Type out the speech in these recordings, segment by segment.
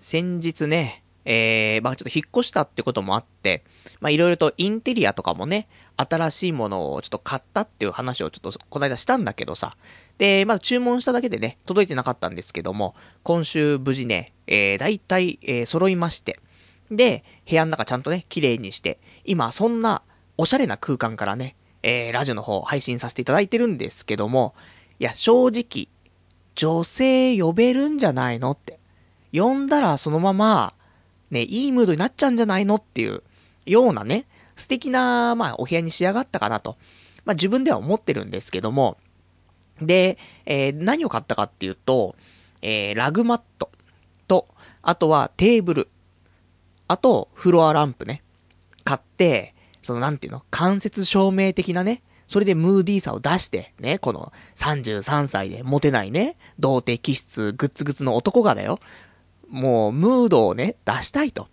先日ね、えー、まあちょっと引っ越したってこともあって、まあいろいろとインテリアとかもね、新しいものをちょっと買ったっていう話をちょっとこの間したんだけどさ。で、まだ注文しただけでね、届いてなかったんですけども、今週無事ね、えー、大体、えー、揃いまして。で、部屋の中ちゃんとね、綺麗にして、今そんなおしゃれな空間からね、えー、ラジオの方配信させていただいてるんですけども、いや、正直、女性呼べるんじゃないのって。呼んだらそのまま、ね、いいムードになっちゃうんじゃないのっていうようなね、素敵な、まあ、お部屋に仕上がったかなと。まあ、自分では思ってるんですけども、で、えー、何を買ったかっていうと、えー、ラグマットと、あとはテーブル、あと、フロアランプね。買って、そのなんていうの間接照明的なね、それでムーディーさを出して、ね、この33歳でモテないね、童貞気質グッツグツの男がだよ。もう、ムードをね、出したいと。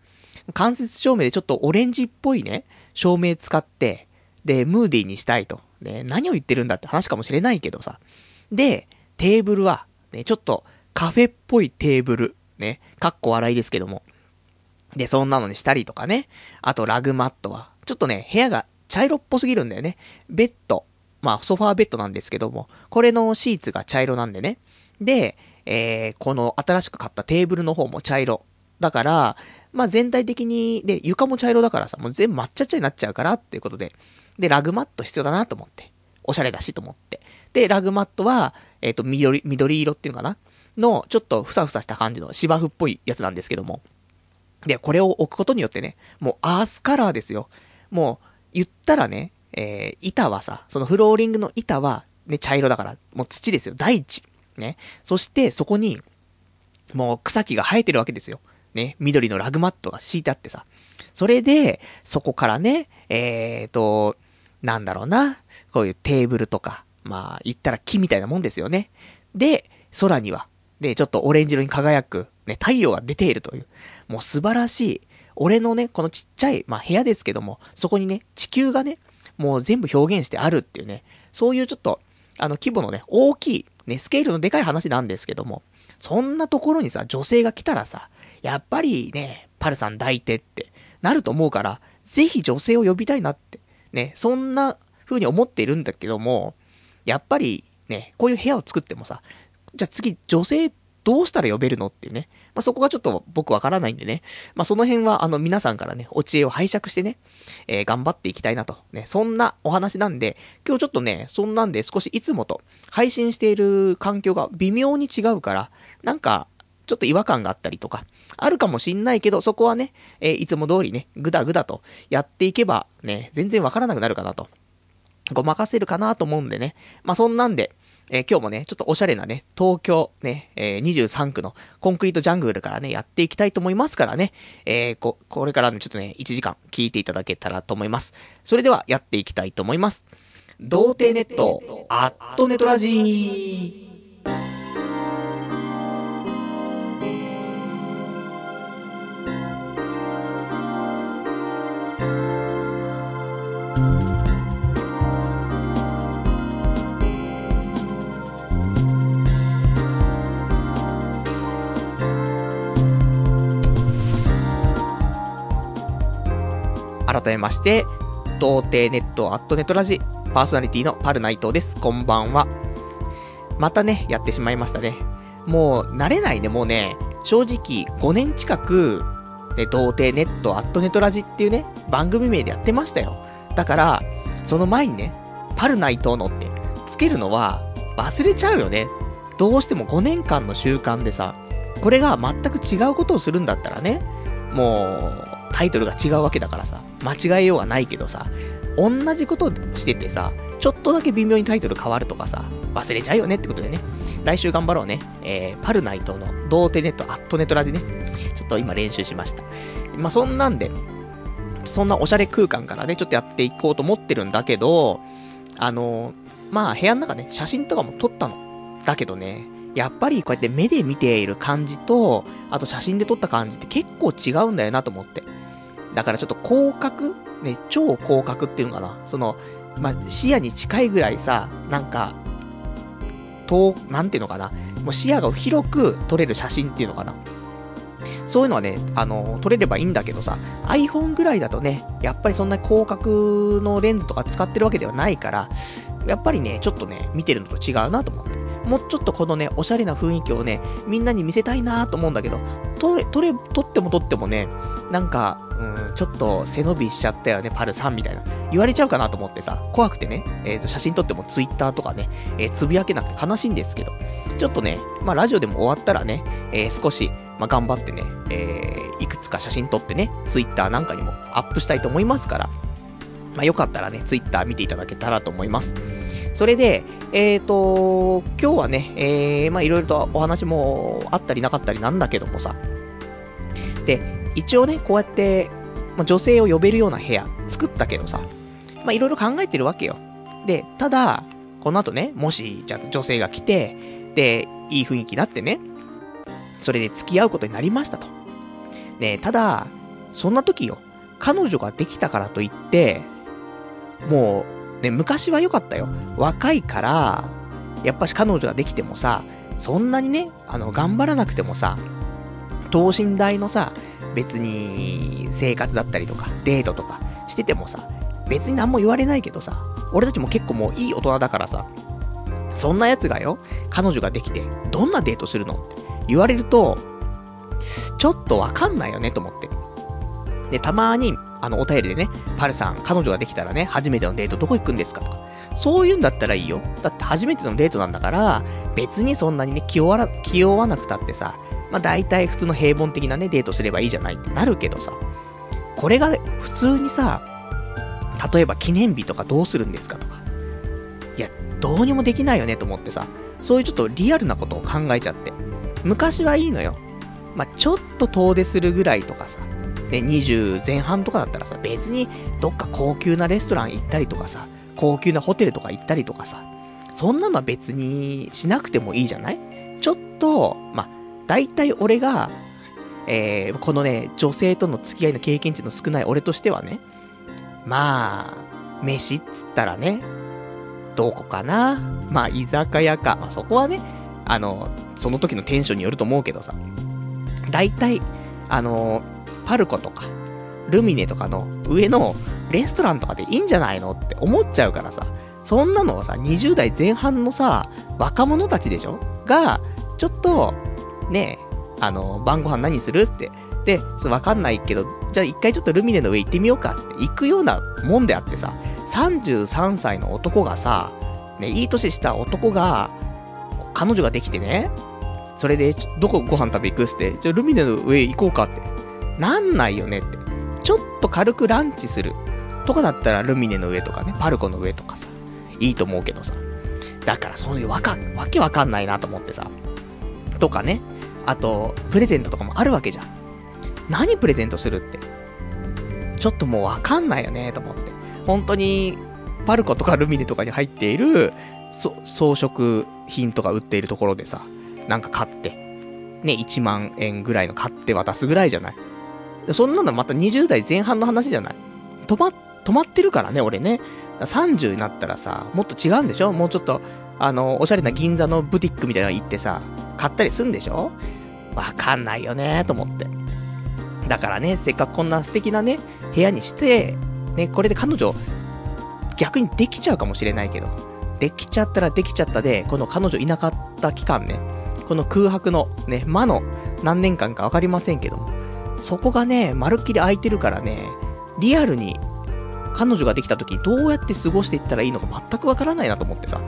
間接照明でちょっとオレンジっぽいね、照明使って、で、ムーディーにしたいと。で、何を言ってるんだって話かもしれないけどさ。で、テーブルは、ね、ちょっとカフェっぽいテーブル、ね、かっこ笑いですけども。で、そんなのにしたりとかね。あと、ラグマットは、ちょっとね、部屋が茶色っぽすぎるんだよね。ベッド。まあ、ソファーベッドなんですけども、これのシーツが茶色なんでね。で、えー、この新しく買ったテーブルの方も茶色。だから、まあ全体的に、で、床も茶色だからさ、もう全部抹茶茶になっちゃうからっていうことで、で、ラグマット必要だなと思って。おしゃれだしと思って。で、ラグマットは、えっ、ー、と、緑、緑色っていうのかな？の、ちょっとふさふさした感じの芝生っぽいやつなんですけども。で、これを置くことによってね、もうアースカラーですよ。もう、言ったらね、えー、板はさ、そのフローリングの板は、ね、茶色だから、もう土ですよ。大地。ね。そして、そこに、もう草木が生えてるわけですよ。ね。緑のラグマットが敷いてあってさ。それで、そこからね、えーと、なんだろうな。こういうテーブルとか、まあ、言ったら木みたいなもんですよね。で、空には、で、ちょっとオレンジ色に輝く、ね、太陽が出ているという。もう素晴らしい。俺のね、このちっちゃい、まあ部屋ですけども、そこにね、地球がね、もう全部表現してあるっていうね、そういうちょっと、あの規模のね、大きい、ね、スケールのでかい話なんですけども、そんなところにさ、女性が来たらさ、やっぱりね、パルさん抱いてってなると思うから、ぜひ女性を呼びたいなって、ね、そんな風に思っているんだけども、やっぱりね、こういう部屋を作ってもさ、じゃあ次女性どうしたら呼べるのっていうね。まあ、そこがちょっと僕わからないんでね。まあ、その辺はあの皆さんからね、お知恵を拝借してね、えー、頑張っていきたいなと。ね、そんなお話なんで、今日ちょっとね、そんなんで少しいつもと配信している環境が微妙に違うから、なんか、ちょっと違和感があったりとか、あるかもしんないけど、そこはね、えー、いつも通りね、ぐだぐだとやっていけば、ね、全然わからなくなるかなと。ごまかせるかなと思うんでね。まあ、そんなんで、えー、今日もね、ちょっとおしゃれなね、東京ね、えー、23区のコンクリートジャングルからね、やっていきたいと思いますからね、えー、こ、これからのちょっとね、1時間聞いていただけたらと思います。それでは、やっていきたいと思います。童貞ネット、アットネトラジー。めまして、童貞ネットアットネットラジ、パーソナリティのパルナイトです。こんばんは。またね、やってしまいましたね。もう、慣れないね、もうね、正直、5年近く、ね、童貞ネットアットネットラジっていうね、番組名でやってましたよ。だから、その前にね、パルナイトのってつけるのは忘れちゃうよね。どうしても5年間の習慣でさ、これが全く違うことをするんだったらね、もう、タイトルが違うわけだからさ、間違えようがないけどさ、同じことしててさ、ちょっとだけ微妙にタイトル変わるとかさ、忘れちゃうよねってことでね、来週頑張ろうね。えー、パルナイトの童貞ネット、アットネットラジね、ちょっと今練習しました。まあ、そんなんで、そんなおしゃれ空間からね、ちょっとやっていこうと思ってるんだけど、あのー、まあ、部屋の中ね、写真とかも撮ったの。だけどね、やっぱりこうやって目で見ている感じと、あと写真で撮った感じって結構違うんだよなと思って。だからちょっと広角？ね、超広角っていうのかな？その、まあ、視野に近いぐらいさ、なんか、遠、なんていうのかな？もう視野が広く撮れる写真っていうのかな？そういうのはね、あの、撮れればいいんだけどさ、iPhone ぐらいだとね、やっぱりそんな広角のレンズとか使ってるわけではないから、やっぱりね、ちょっとね、見てるのと違うなと思って。もうちょっとこのね、おしゃれな雰囲気をね、みんなに見せたいなと思うんだけど、撮れ、撮れ、撮っても撮ってもね、なんか、うん、ちょっと背伸びしちゃったよね、パルさんみたいな。言われちゃうかなと思ってさ、怖くてね、えー、と写真撮っても Twitter とかね、えー、つぶやけなくて悲しいんですけど、ちょっとね、まあラジオでも終わったらね、えー、少し、まあ頑張ってね、えー、いくつか写真撮ってね、Twitter なんかにもアップしたいと思いますから、まあよかったらね、Twitter 見ていただけたらと思います。それで、えっ、ー、と、今日はね、えー、まあいろいろとお話もあったりなかったりなんだけどもさ、で、一応ね、こうやって、まあ、女性を呼べるような部屋作ったけどさ、まあいろいろ考えてるわけよ。で、ただ、この後ね、もし、じゃ女性が来て、で、いい雰囲気になってね、それで付き合うことになりましたと。ねただ、そんな時よ、彼女ができたからといって、もう、ね、昔は良かったよ。若いから、やっぱし彼女ができてもさ、そんなにね、あの、頑張らなくてもさ、等身大のさ、別に生活だったりとか、デートとかしててもさ、別に何も言われないけどさ、俺たちも結構もういい大人だからさ、そんな奴がよ、彼女ができて、どんなデートするのって言われると、ちょっとわかんないよねと思って。で、たまに、あの、お便りでね、パルさん、彼女ができたらね、初めてのデートどこ行くんですかとか。そういうんだったらいいよ。だって初めてのデートなんだから、別にそんなにね、気負わ気負わなくたってさ、まあ大体普通の平凡的なね、デートすればいいじゃないってなるけどさ、これが普通にさ、例えば記念日とかどうするんですかとか。いや、どうにもできないよねと思ってさ、そういうちょっとリアルなことを考えちゃって。昔はいいのよ。まあ、ちょっと遠出するぐらいとかさ、ね、20前半とかだったらさ、別にどっか高級なレストラン行ったりとかさ、高級なホテルとか行ったりとかさ、そんなのは別にしなくてもいいじゃない？ちょっと、まあ、大体俺が、えー、このね、女性との付き合いの経験値の少ない俺としてはね、まあ、飯っつったらね、どこかな？まあ、居酒屋か。まあ、そこはね、あの、その時のテンションによると思うけどさ、大体、あの、パルコとか、ルミネとかの上のレストランとかでいいんじゃないのって思っちゃうからさ、そんなのはさ、20代前半のさ、若者たちでしょ？が、ちょっと、ねえあの、晩ご飯何するって。で、そわかんないけど、じゃあ一回ちょっとルミネの上行ってみようかって行くようなもんであってさ、33歳の男がさ、ね、いい年した男が、彼女ができてね、それで、どこご飯食べ行くって、じゃあルミネの上行こうかって。なんないよねって。ちょっと軽くランチする。とかだったらルミネの上とかね、パルコの上とかさ、いいと思うけどさ。だからそういうわか、わけわかんないなと思ってさ。とかね。あと、プレゼントとかもあるわけじゃん。何プレゼントするって？ちょっともうわかんないよねと思って。本当に、パルコとかルミネとかに入っている、装飾品とか売っているところでさ、なんか買って、ね、1万円ぐらいの買って渡すぐらいじゃない？そんなのまた20代前半の話じゃない？止ま、止まってるからね、俺ね。30になったらさ、もっと違うんでしょ？もうちょっと、あの、おしゃれな銀座のブティックみたいなの行ってさ、買ったりすんでしょ？わかんないよね、と思って。だからね、せっかくこんな素敵なね、部屋にして、ね、これで彼女、逆にできちゃうかもしれないけど、できちゃったらできちゃったで、この彼女いなかった期間ね、この空白のね、魔の何年間かわかりませんけども、そこがね、まるっきり空いてるからね、リアルに彼女ができた時どうやって過ごしていったらいいのか全くわからないなと思ってさ。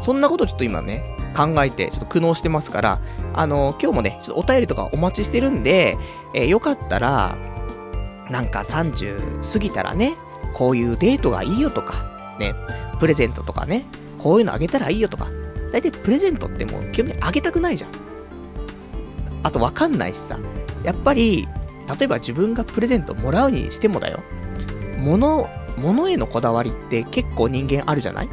そんなことちょっと今ね、考えて、ちょっと苦悩してますから、あの今日もね、ちょっとお便りとかお待ちしてるんで、えー、よかったら、なんか30過ぎたらね、こういうデートがいいよとか、ね、プレゼントとかね、こういうのあげたらいいよとか、大体プレゼントってもう基本的にあげたくないじゃん。あとわかんないしさ、やっぱり、例えば自分がプレゼントもらうにしてもだよ。物、物へのこだわりって結構人間あるじゃない？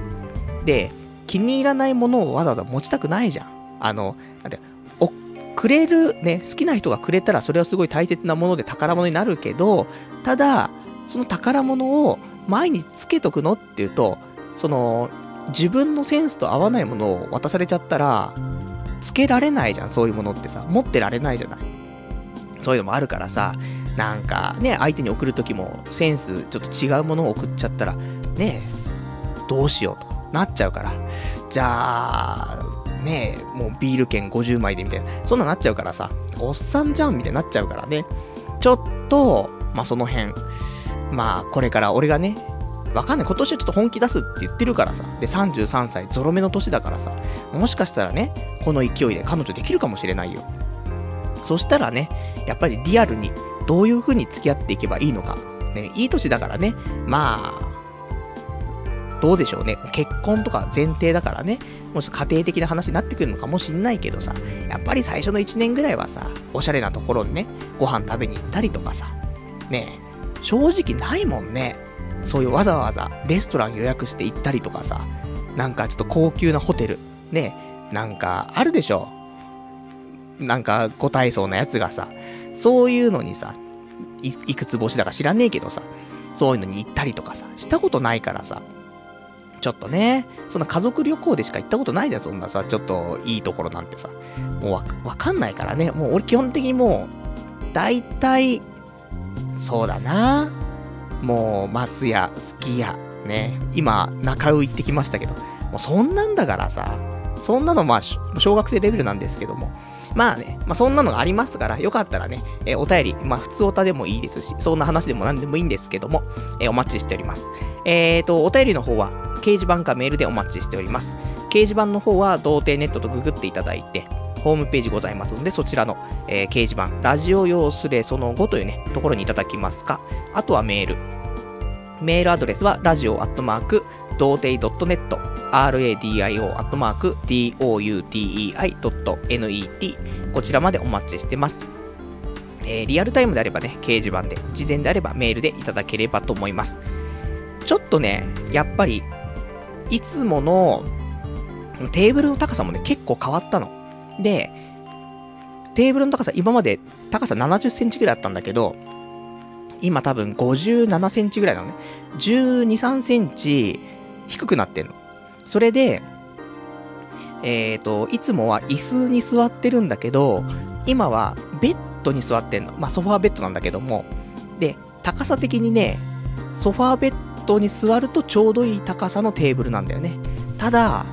で、気に入らないものをわざわざ持ちたくないじゃん。あの、なんて、お、くれる、ね、好きな人がくれたらそれはすごい大切なもので宝物になるけど、ただ、その宝物を前につけとくのっていうと、その、自分のセンスと合わないものを渡されちゃったら、つけられないじゃん、そういうものってさ。持ってられないじゃない？そういうのもあるからさ、なんかね、相手に送るときもセンスちょっと違うものを送っちゃったら、ねえどうしようとなっちゃうから。じゃあ、ねえもうビール券50枚でみたいな、そんななっちゃうからさ、おっさんじゃんみたいになっちゃうからね。ちょっと、まあ、その辺、まあ、これから俺がね、わかんない。今年はちょっと本気出すって言ってるからさ。で、33歳、ゾロ目の年だからさ。もしかしたらね、この勢いで彼女できるかもしれないよ。そしたらね、やっぱりリアルにどういう風に付き合っていけばいいのか。ね、いい年だからね、まあ、どうでしょうね。結婚とか前提だからね、もし家庭的な話になってくるのかもしんないけどさ、やっぱり最初の1年ぐらいはさ、おしゃれなところにね、ご飯食べに行ったりとかさ、ね正直ないもんね。そういうわざわざレストラン予約して行ったりとかさ、なんかちょっと高級なホテル、ねなんかあるでしょ。なんか、ご体操なやつがさ、そういうのにさ、い、いくつ星だか知らねえけどさ、そういうのに行ったりとかさ、したことないからさ、ちょっとね、そんな家族旅行でしか行ったことないじゃん、そんなさ、ちょっといいところなんてさ。もうわ、わかんないからね。もう俺基本的にもう、大体、そうだなもう、松屋、すき家、ね。今、中尾行ってきましたけど、もうそんなんだからさ、そんなのまあ、小学生レベルなんですけども、まあね、まあそんなのがありますから、よかったらね、えー、お便り、まあ普通おたでもいいですし、そんな話でも何でもいいんですけども、えー、お待ちしております。えーと、お便りの方は、掲示板かメールでお待ちしております。掲示板の方は、童貞ネットとググっていただいて、ホームページございますので、そちらの、えー、掲示板、ラジオ用スレその後というね、ところにいただきますか、あとはメール。メールアドレスは、ラジオアットマーク、童貞 .net、radio アットマーク、doutei.net、こちらまでお待ちしてます。えー、リアルタイムであればね、掲示板で、事前であればメールでいただければと思います。ちょっとね、やっぱり、いつものテーブルの高さもね、結構変わったの。で、テーブルの高さ、今まで高さ70センチぐらいあったんだけど、今多分57センチぐらいなのね。12、3センチ低くなってんの。それで、えっ、ー、と、いつもは椅子に座ってるんだけど、今はベッドに座ってんの。まあ、ソファーベッドなんだけども。で、高さ的にね、ソファーベッドに座るとちょうどいい高さのテーブルなんだよね。ただ、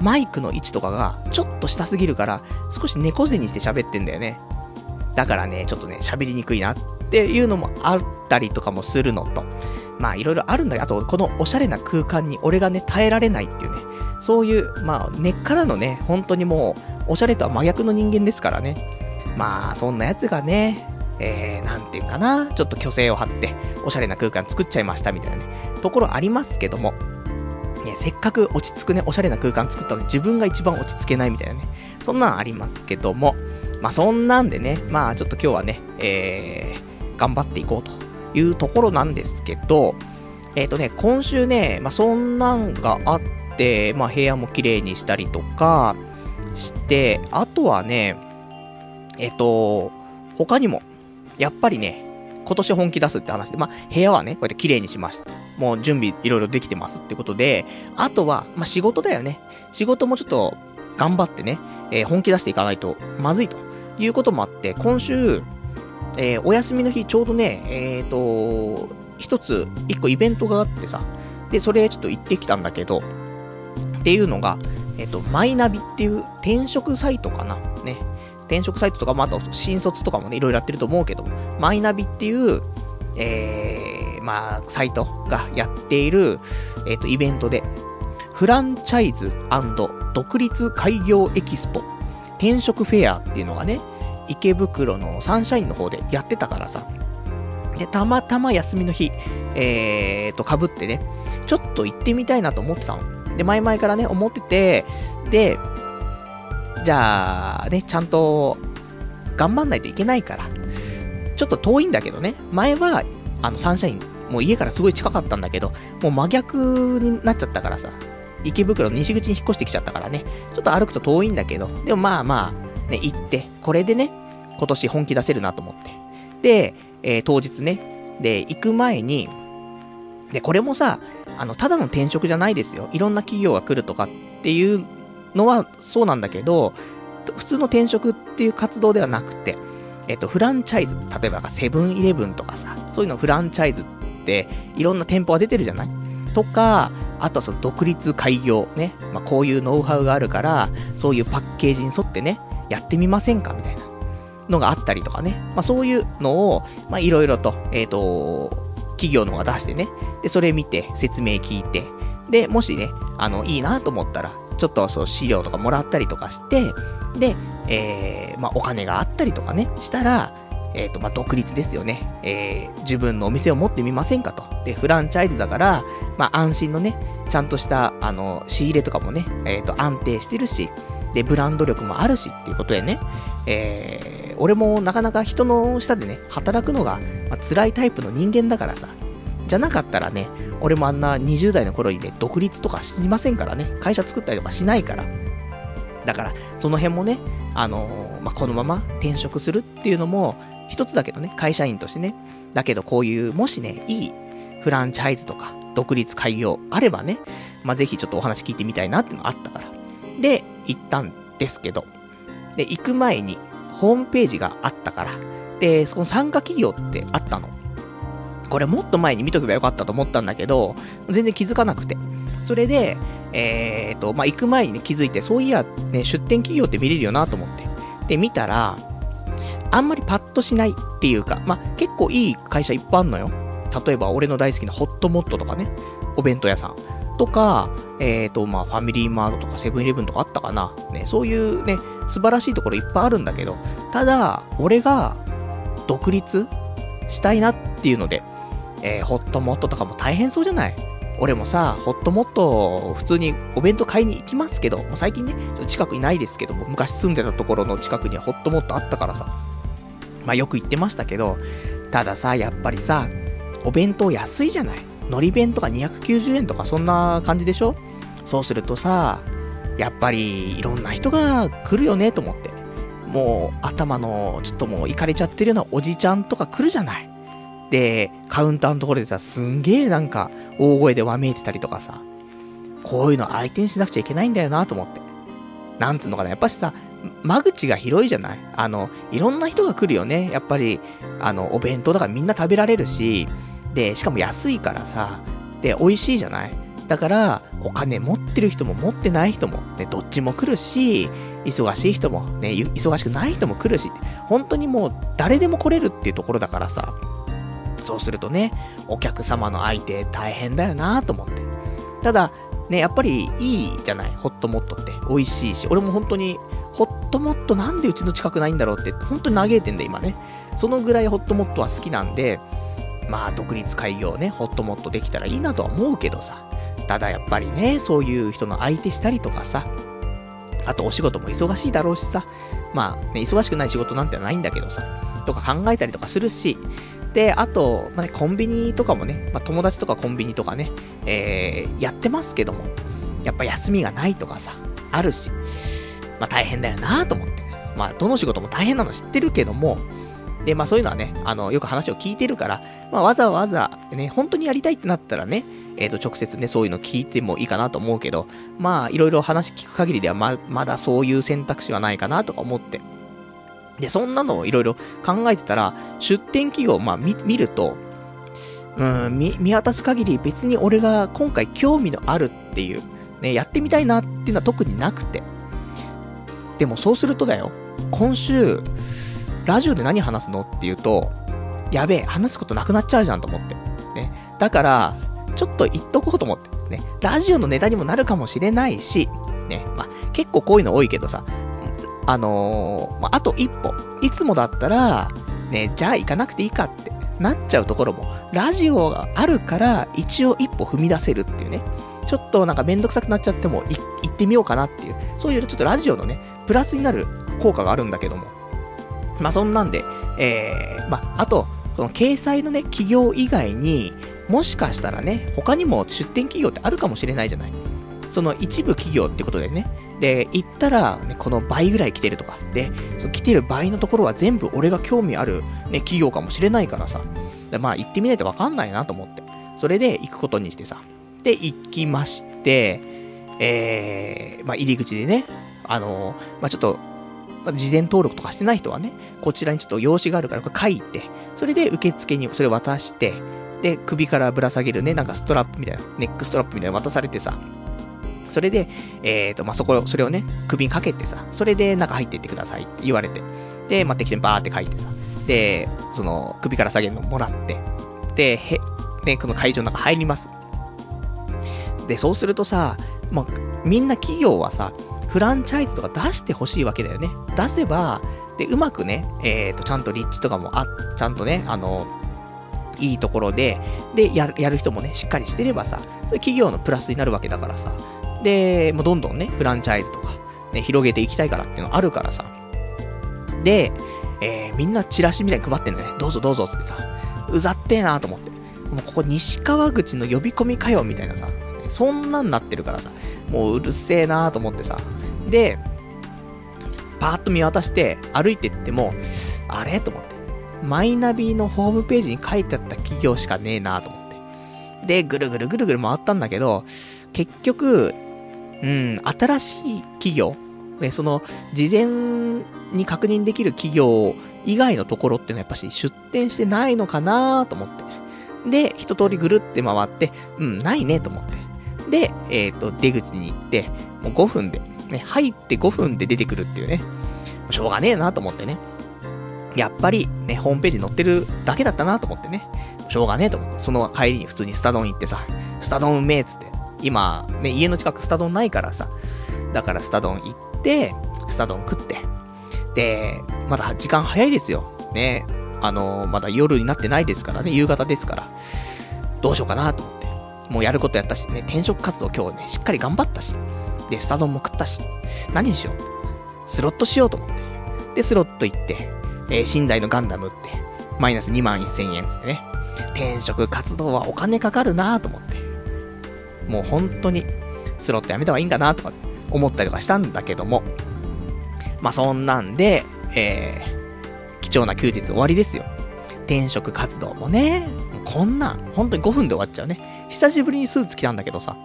マイクの位置とかがちょっと下すぎるから、少し猫背にして喋ってんだよね。だからね、ちょっとね、喋りにくいなっていうのもあったりとかもするのと、まあいろいろあるんだけど、あとこのおしゃれな空間に俺がね、耐えられないっていうね、そういう、まあ根っからのね、本当にもう、おしゃれとは真逆の人間ですからね。まあそんなやつがね、えー、なんていうかな、ちょっと虚勢を張って、おしゃれな空間作っちゃいましたみたいなね、ところありますけども、ね、せっかく落ち着くね、おしゃれな空間作ったのに自分が一番落ち着けないみたいなね、そんなんありますけども、まあそんなんでね、まあちょっと今日はね、えー、頑張っていこうというところなんですけど、えっ、ー、とね、今週ね、まあそんなんがあって、まあ部屋も綺麗にしたりとかして、あとはね、えっ、ー、と、他にも、やっぱりね、今年本気出すって話で、まあ、部屋はね、こうやって綺麗にしましたと。もう準備いろいろできてますってことで、あとは、まあ、仕事だよね。仕事もちょっと頑張ってね、えー、本気出していかないとまずいということもあって、今週、えー、お休みの日ちょうどね、えっ、ー、と、一つ、一個イベントがあってさ、で、それちょっと行ってきたんだけど、っていうのが、えっ、と、マイナビっていう転職サイトかな。ね。転職サイトとかも、あと新卒とかもね、いろいろやってると思うけど、マイナビっていう、えー、まあ、サイトがやっている、えっ、ー、と、イベントで、フランチャイズ独立開業エキスポ、転職フェアっていうのがね、池袋のサンシャインの方でやってたからさ、で、たまたま休みの日、えーと、被ってね、ちょっと行ってみたいなと思ってたの。で、前々からね、思ってて、で、じゃあ、ね、ちゃんと頑張んないといけないから、ちょっと遠いんだけどね、前は、あの、サンシャイン、もう家からすごい近かったんだけど、もう真逆になっちゃったからさ、池袋の西口に引っ越してきちゃったからね、ちょっと歩くと遠いんだけど、でもまあまあ、ね、行って、これでね、今年本気出せるなと思って。で、えー、当日ね、で、行く前に、で、これもさ、あの、ただの転職じゃないですよ。いろんな企業が来るとかっていうのはそうなんだけど、普通の転職っていう活動ではなくて、えっと、フランチャイズ、例えばセブンイレブンとかさ、そういうのフランチャイズって、いろんな店舗が出てるじゃない？とか、あとはその独立開業ね。まあ、こういうノウハウがあるから、そういうパッケージに沿ってね、やってみませんかみたいなのがあったりとかね。まあ、そういうのを、まあ、いろいろと、えっ、ー、と、企業の方が出してね。で、それ見て、説明聞いて、で、もしね、あの、いいなと思ったら、ちょっとそう資料とかもらったりとかして、で、えー、まあ、お金があったりとかね、したら、えっ、ー、と、まあ、独立ですよね。えー、自分のお店を持ってみませんかと。で、フランチャイズだから、まあ、安心のね、ちゃんとした、あの、仕入れとかもね、えっ、ー、と、安定してるし、で、ブランド力もあるしっていうことでね、えー、俺もなかなか人の下でね、働くのが、まあ、辛いタイプの人間だからさ、じゃなかったらね、俺もあんな20代の頃にね、独立とかしませんからね、会社作ったりとかしないから。だから、その辺もね、あのー、まあ、このまま転職するっていうのも、一つだけどね、会社員としてね。だけどこういう、もしね、いいフランチャイズとか、独立開業あればね、まあ、ぜひちょっとお話聞いてみたいなっていうのあったから。で、行ったんですけど、で、行く前に、ホームページがあったから、で、そこの参加企業ってあったの。これもっと前に見とけばよかったと思ったんだけど、全然気づかなくて。それで、えーと、まあ、行く前にね、気づいて、そういや、ね、出店企業って見れるよなと思って。で、見たら、あんまりパッとしないっていうか、まあ、結構いい会社いっぱいあんのよ。例えば、俺の大好きなホットモットとかね、お弁当屋さん。とか、えっ、ー、と、まあ、ファミリーマートとかセブンイレブンとかあったかな。ね、そういうね、素晴らしいところいっぱいあるんだけど、ただ、俺が独立したいなっていうので、えー、ホットモットとかも大変そうじゃない？俺もさ、ホットモット、普通にお弁当買いに行きますけど、もう最近ね、ちょっと近くにないですけども、昔住んでたところの近くにはホットモットあったからさ、まあよく行ってましたけど、たださ、やっぱりさ、お弁当安いじゃないのり弁とか290円とかそんな感じでしょ？そうするとさ、やっぱりいろんな人が来るよねと思って。もう頭のちょっともういかれちゃってるようなおじちゃんとか来るじゃない。で、カウンターのところでさ、すんげえなんか大声でわめいてたりとかさ、こういうの相手にしなくちゃいけないんだよなと思って。なんつうのかな、やっぱしさ、間口が広いじゃないあの、いろんな人が来るよね。やっぱり、あの、お弁当だからみんな食べられるし、で、しかも安いからさ、で、美味しいじゃない？だから、お金持ってる人も持ってない人も、ね、どっちも来るし、忙しい人も、ね、忙しくない人も来るし、本当にもう誰でも来れるっていうところだからさ、そうするとね、お客様の相手大変だよなと思って。ただ、ね、やっぱりいいじゃない、ホットモットって。美味しいし、俺も本当に、ホットモットなんでうちの近くないんだろうって、本当に嘆いてんだ、今ね。そのぐらいホットモットは好きなんで、まあ、独立開業ね、ホットモットできたらいいなとは思うけどさ。ただやっぱりね、そういう人の相手したりとかさ、あとお仕事も忙しいだろうしさ、まあ、ね、忙しくない仕事なんてないんだけどさ、とか考えたりとかするし、で、あと、まあね、コンビニとかもね、まあ、友達とかコンビニとかね、えー、やってますけども、やっぱ休みがないとかさ、あるし、まあ大変だよなと思って。まあ、どの仕事も大変なの知ってるけども、で、まあそういうのはね、あの、よく話を聞いてるから、まあわざわざ、ね、本当にやりたいってなったらね、えっ、ー、と、直接ね、そういうの聞いてもいいかなと思うけど、まあ、いろいろ話聞く限りでは、ま、まだそういう選択肢はないかなとか思って。で、そんなのをいろいろ考えてたら、出店企業、まあ、見、見ると、うん、見、見渡す限り別に俺が今回興味のあるっていう、ね、やってみたいなっていうのは特になくて。でもそうするとだよ、今週、ラジオで何話すの？って言うと、やべえ、話すことなくなっちゃうじゃんと思って。ね。だから、ちょっと言っとこうと思って。ね。ラジオのネタにもなるかもしれないし、ね。まあ、結構こういうの多いけどさ、あのー、まあ、あと一歩。いつもだったら、ね、じゃあ行かなくていいかってなっちゃうところも、ラジオがあるから、一応一歩踏み出せるっていうね。ちょっとなんかめんどくさくなっちゃっても、行ってみようかなっていう、そういうちょっとラジオのね、プラスになる効果があるんだけども。まあ、そんなんで、えー、まあ、あと、その掲載のね、企業以外に、もしかしたらね、他にも出店企業ってあるかもしれないじゃない。その一部企業ってことでね。で、行ったら、ね、この倍ぐらい来てるとか。で、その来てる倍のところは全部俺が興味ある、ね、企業かもしれないからさ。でまあ行ってみないとわかんないなと思って。それで行くことにしてさ。で、行きまして、えー、まあ入り口でね、あのー、まあちょっと、まあ、事前登録とかしてない人はね、こちらにちょっと用紙があるからこれ書いて、それで受付にそれ渡して、で、首からぶら下げるね、なんかストラップみたいな、ネックストラップみたいな渡されてさ、それで、えっ、ー、と、まあ、そこ、それをね、首にかけてさ、それで中入っていってくださいって言われて、で、まあ、適当にバーって書いてさ、で、その、首から下げるのもらって、で、へ、ね、この会場の中入ります。で、そうするとさ、まあ、みんな企業はさ、フランチャイズとか出してほしいわけだよね。出せば、で、うまくね、えっ、ー、と、ちゃんと立地とかもあ、ちゃんとね、あの、いいところで、で、やる人もね、しっかりしてればさ、企業のプラスになるわけだからさ。で、もうどんどんね、フランチャイズとか、ね、広げていきたいからっていうのあるからさ。で、えー、みんなチラシみたいに配ってんだね。どうぞどうぞってさ、うざってえなと思って。もうここ西川口の呼び込みかよみたいなさ、そんなんなってるからさ、もううるせえなと思ってさ。で、パーッと見渡して歩いてっても、あれ？と思って。マイナビのホームページに書いてあった企業しかねえなと思って。で、ぐるぐるぐるぐる回ったんだけど、結局、うん、新しい企業、ね、その、事前に確認できる企業以外のところってのはやっぱし出店してないのかなと思って。で、一通りぐるって回って、うん、ないねと思って。で、えっ、ー、と、出口に行って、もう5分で、ね、入って5分で出てくるっていうね。しょうがねえなと思ってね。やっぱり、ね、ホームページに載ってるだけだったなと思ってね。しょうがねえと思って。その帰りに普通にスタ丼行ってさ、スタ丼うめえっつって。今、ね、家の近くスタ丼ないからさ。だからスタ丼行って、スタ丼食って。で、まだ時間早いですよ。ね。あの、まだ夜になってないですからね。夕方ですから。どうしようかなと思っ。もうやることやったしね、転職活動今日ね、しっかり頑張ったし。で、スタ丼も食ったし。何にしようスロットしようと思って。で、スロット行って、えー、寝台のガンダムって、マイナス2万1000円つってね。転職活動はお金かかるなと思って。もう本当に、スロットやめた方がいいんかなとか思ったりとかしたんだけども。まあそんなんで、えー、貴重な休日終わりですよ。転職活動もね、こんなん、本当に5分で終わっちゃうね。久しぶりにスーツ着たんだけどさ、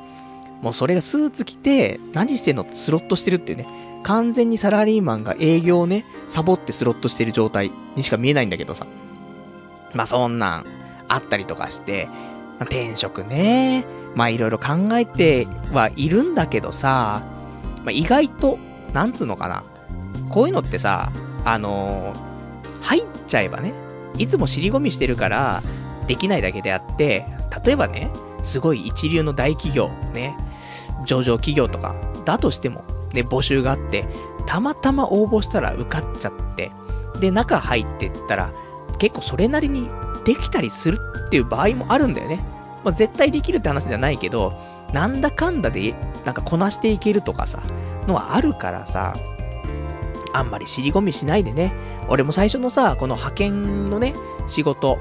もうそれがスーツ着て、何してんの？スロットしてるっていうね。完全にサラリーマンが営業をね、サボってスロットしてる状態にしか見えないんだけどさ。まあそんなんあったりとかして、まあ、転職ね。まあいろいろ考えてはいるんだけどさ、まあ意外と、なんつうのかな。こういうのってさ、あのー、入っちゃえばね、いつも尻込みしてるから、できないだけであって、例えばね、すごい一流の大企業、ね、上場企業とか、だとしても、ね、募集があって、たまたま応募したら受かっちゃって、で、中入ってったら、結構それなりにできたりするっていう場合もあるんだよね。まあ、絶対できるって話じゃないけど、なんだかんだで、なんかこなしていけるとかさ、のはあるからさ、あんまり尻込みしないでね。俺も最初のさ、この派遣のね、仕事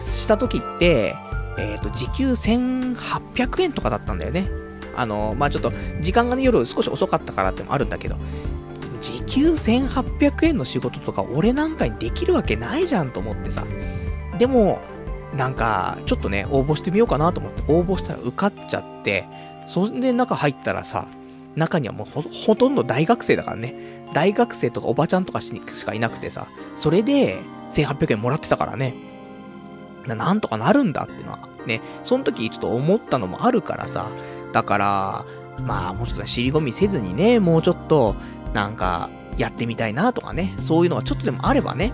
した時って、えっ、ー、と、時給1800円とかだったんだよね。あの、まあ、ちょっと、時間がね、夜少し遅かったからってもあるんだけど、時給1800円の仕事とか俺なんかにできるわけないじゃんと思ってさ。でも、なんか、ちょっとね、応募してみようかなと思って、応募したら受かっちゃって、それで中入ったらさ、中にはもうほほとんど大学生だからね。大学生とかおばちゃんとかしかいなくてさ、それで1800円もらってたからね。なんとかなるんだっていうのは、ね、その時ちょっと思ったのもあるからさ、だから、まあもうちょっと尻込みせずにね、もうちょっと、なんか、やってみたいなとかね、そういうのがちょっとでもあればね、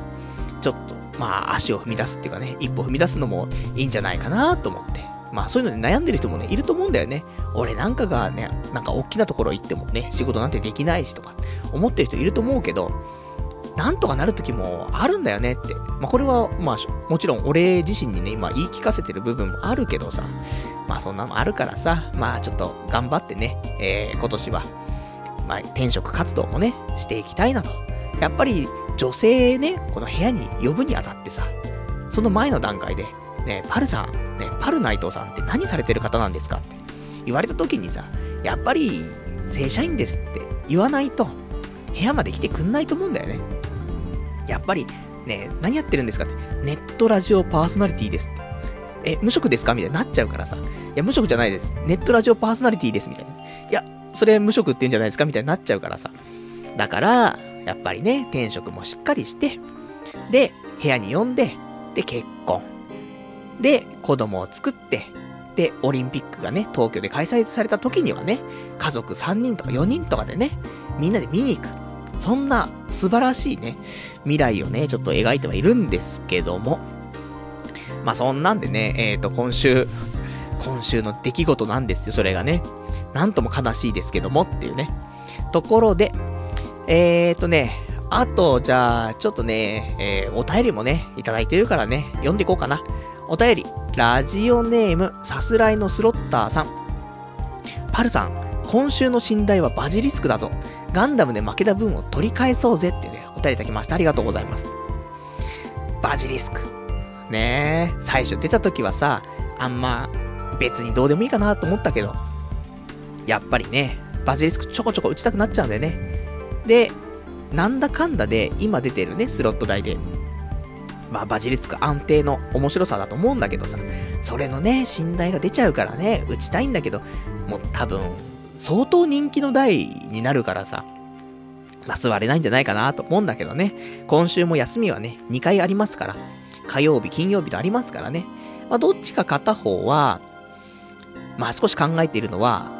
ちょっと、まあ足を踏み出すっていうかね、一歩踏み出すのもいいんじゃないかなと思って。まあそういうので悩んでる人もね、いると思うんだよね。俺なんかがね、なんか大きなところ行ってもね、仕事なんてできないしとか、思ってる人いると思うけど、なんとかなる時もあるんだよねって。まあ、これは、まあ、もちろん俺自身にね、今言い聞かせてる部分もあるけどさ、まあそんなのあるからさ、まあちょっと頑張ってね、えー、今年は、まあ転職活動もね、していきたいなと。やっぱり女性ね、この部屋に呼ぶにあたってさ、その前の段階で、ね、パルさん、ね、パル内藤さんって何されてる方なんですかって言われた時にさ、やっぱり正社員ですって言わないと、部屋まで来てくんないと思うんだよね。やっぱり、ね、何やってるんですかって、ネットラジオパーソナリティですって。え、無職ですかみたいになっちゃうからさ。いや、無職じゃないです。ネットラジオパーソナリティです。みたいな。いや、それ無職って言うんじゃないですか？みたいになっちゃうからさ。だから、やっぱりね、転職もしっかりして、で、部屋に呼んで、で、結婚。で、子供を作って、で、オリンピックがね、東京で開催された時にはね、家族3人とか4人とかでね、みんなで見に行く。そんな素晴らしいね、未来をね、ちょっと描いてはいるんですけども。まあそんなんでね、えっ、ー、と、今週、今週の出来事なんですよ、それがね。なんとも悲しいですけどもっていうね。ところで、えーとね、あと、じゃあ、ちょっとね、えー、お便りもね、いただいてるからね、読んでいこうかな。お便り、ラジオネーム、さすらいのスロッターさん。パルさん、今週の寝台はバジリスクだぞ。ガンダムで負けた分を取り返そうぜってね、お便りいただきました。ありがとうございます。バジリスク。ねえ、最初出た時はさ、あんま、別にどうでもいいかなと思ったけど、やっぱりね、バジリスクちょこちょこ打ちたくなっちゃうんだよね。で、なんだかんだで今出てるね、スロット台で。まあ、バジリスク安定の面白さだと思うんだけどさ、それのね、信頼が出ちゃうからね、打ちたいんだけど、もう多分、相当人気の台になるからさ、まあ、座れないんじゃないかなと思うんだけどね。今週も休みはね、2回ありますから。火曜日、金曜日とありますからね。まあ、どっちか片方は、まあ、少し考えているのは、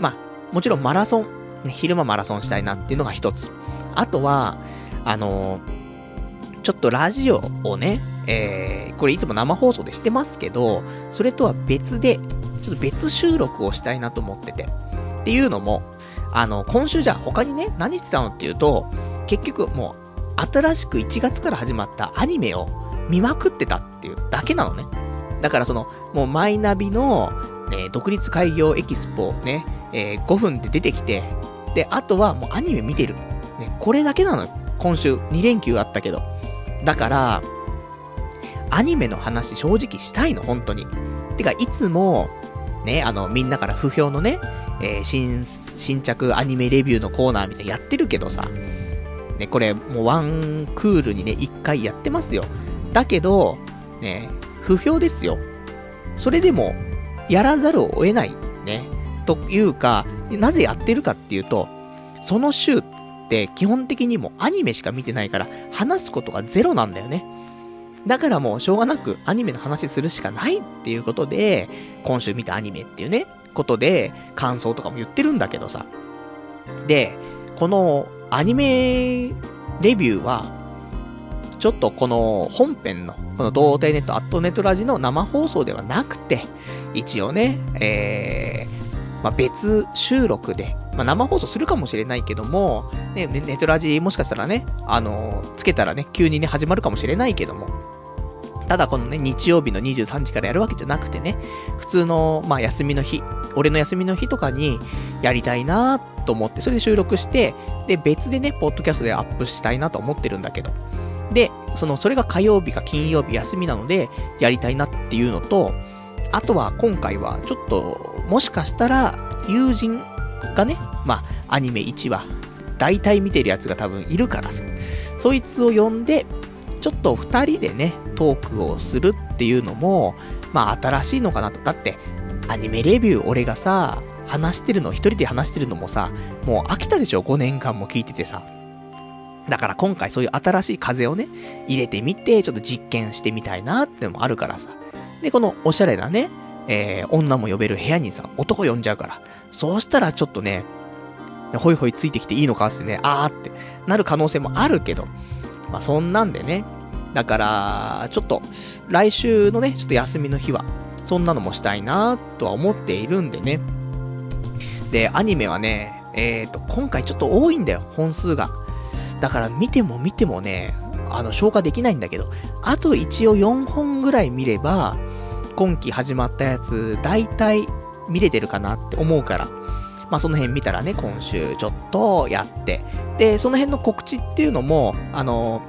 まあ、もちろんマラソン、ね、昼間マラソンしたいなっていうのが一つ。あとは、あのー、ちょっとラジオをね、えー、これいつも生放送でしてますけど、それとは別で、ちょっと別収録をしたいなと思ってて。っていうのも、あの、今週じゃ他にね、何してたのっていうと、結局もう、新しく1月から始まったアニメを見まくってたっていうだけなのね。だからその、もうマイナビの、ね、独立開業エキスポね、えー、5分で出てきて、で、あとはもうアニメ見てる。ね、これだけなのよ。今週2連休あったけど。だから、アニメの話正直したいの、本当に。てか、いつも、ね、あの、みんなから不評のね、えー、新、新着アニメレビューのコーナーみたいなやってるけどさ、ね、これもうワンクールにね、一回やってますよ。だけど、ね、不評ですよ。それでも、やらざるを得ない。ね。というか、なぜやってるかっていうと、その週って基本的にもアニメしか見てないから、話すことがゼロなんだよね。だからもうしょうがなくアニメの話するしかないっていうことで、今週見たアニメっていうね、ことで感想とかも言ってるんだけどさ。で、このアニメレビューは、ちょっとこの本編の、この童貞ネット、アットネットラジの生放送ではなくて、一応ね、えー、まあ、別収録で、まあ、生放送するかもしれないけども、ね、ネトラジもしかしたらね、あの、つけたらね、急にね、始まるかもしれないけども、ただこのね、日曜日の23時からやるわけじゃなくてね、普通の、まあ休みの日、俺の休みの日とかにやりたいなと思って、それで収録して、で、別でね、ポッドキャストでアップしたいなと思ってるんだけど。で、その、それが火曜日か金曜日休みなので、やりたいなっていうのと、あとは今回は、ちょっと、もしかしたら、友人がね、まあ、アニメ1話、大体見てるやつが多分いるからさ、そいつを呼んで、ちょっと2人でね、トークをするっていうのも、まあ新しいのかなと。だって、アニメレビュー俺がさ、話してるの、一人で話してるのもさ、もう飽きたでしょ ?5 年間も聞いててさ。だから今回そういう新しい風をね、入れてみて、ちょっと実験してみたいなってのもあるからさ。で、このおしゃれなね、えー、女も呼べる部屋にさ、男呼んじゃうから。そうしたらちょっとね、ほいほいついてきていいのかってね、あーってなる可能性もあるけど、まあそんなんでね、だから、ちょっと、来週のね、ちょっと休みの日は、そんなのもしたいなとは思っているんでね。で、アニメはね、えっ、ー、と、今回ちょっと多いんだよ、本数が。だから見ても見てもね、あの、消化できないんだけど、あと一応4本ぐらい見れば、今期始まったやつ、大体見れてるかなって思うから。まあ、その辺見たらね、今週ちょっとやって。で、その辺の告知っていうのも、あの、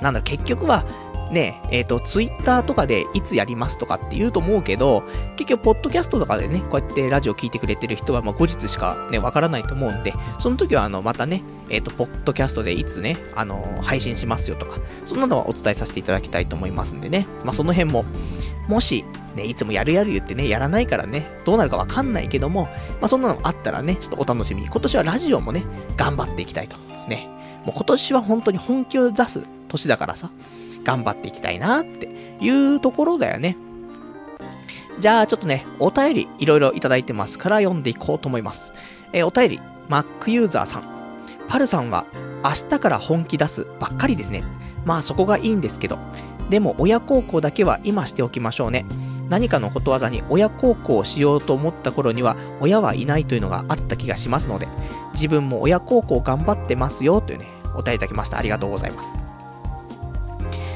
なんだろ、結局は、ね、えっ、ー、と、ツイッターとかでいつやりますとかって言うと思うけど、結局、ポッドキャストとかでね、こうやってラジオ聞いてくれてる人は、ま、後日しかね、わからないと思うんで、その時は、あの、またね、えっ、ー、と、ポッドキャストでいつね、あのー、配信しますよとか、そんなのはお伝えさせていただきたいと思いますんでね、まあ、その辺も、もし、ね、いつもやるやる言ってね、やらないからね、どうなるかわかんないけども、まあ、そんなのあったらね、ちょっとお楽しみに。今年はラジオもね、頑張っていきたいと、ね、もう今年は本当に本気を出す年だからさ、頑張っていきたいなっていうところだよね。じゃあちょっとね、お便りいろいろいただいてますから読んでいこうと思います。えー、お便り、Mac ユーザーさん。パルさんは明日から本気出すばっかりですね。まあそこがいいんですけど。でも親孝行だけは今しておきましょうね。何かのことわざに親孝行をしようと思った頃には親はいないというのがあった気がしますので、自分も親孝行頑張ってますよというね、お便りいただきました。ありがとうございます。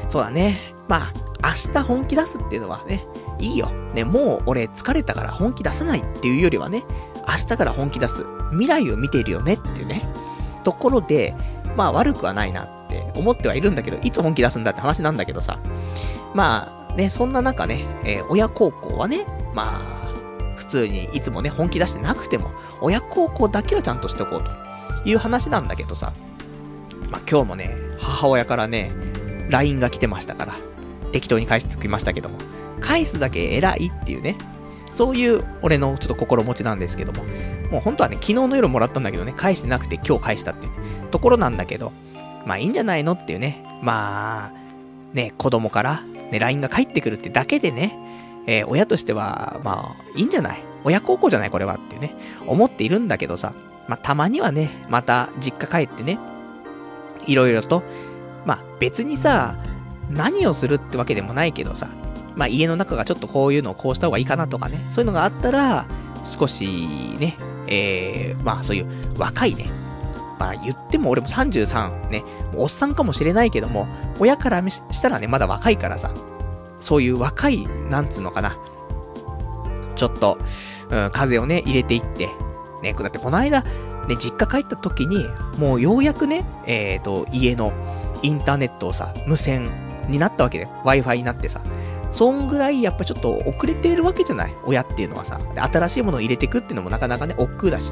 そうだね。まあ、明日本気出すっていうのはね、いいよ。ね、もう俺疲れたから本気出さないっていうよりはね、明日から本気出す。未来を見ているよねっていうね、ところで、まあ悪くはないなって思ってはいるんだけど、いつ本気出すんだって話なんだけどさ。まあね、そんな中ね、えー、親孝行はね、まあ、普通にいつもね、本気出してなくても、親孝行だけはちゃんとしておこうという話なんだけどさ。まあ今日もね、母親からね、LINE が来てましたから、適当に返してきましたけども、返すだけ偉いっていうね、そういう俺のちょっと心持ちなんですけども、もう本当はね、昨日の夜もらったんだけどね、返してなくて今日返したっていうところなんだけど、まあいいんじゃないのっていうね、まあ、ね、子供から、ね、LINE が返ってくるってだけでね、えー、親としては、まあ、いいんじゃない？親孝行じゃない？これはっていうね、思っているんだけどさ、まあたまにはね、また実家帰ってね、いろいろと、まあ別にさ、何をするってわけでもないけどさ、まあ家の中がちょっとこういうのをこうした方がいいかなとかね、そういうのがあったら、少しね、えー、まあそういう若いね、まあ言っても俺も33ね、もうおっさんかもしれないけども、親からしたらね、まだ若いからさ、そういう若い、なんつうのかな、ちょっと、うん、風をね、入れていって、ね、だってこの間、ね、実家帰った時に、もうようやくね、えっ、ー、と、家のインターネットをさ、無線になったわけで、Wi-Fi になってさ。そんぐらいやっぱちょっと遅れているわけじゃない親っていうのはさ。新しいものを入れてくっていうのもなかなかね、億劫だし。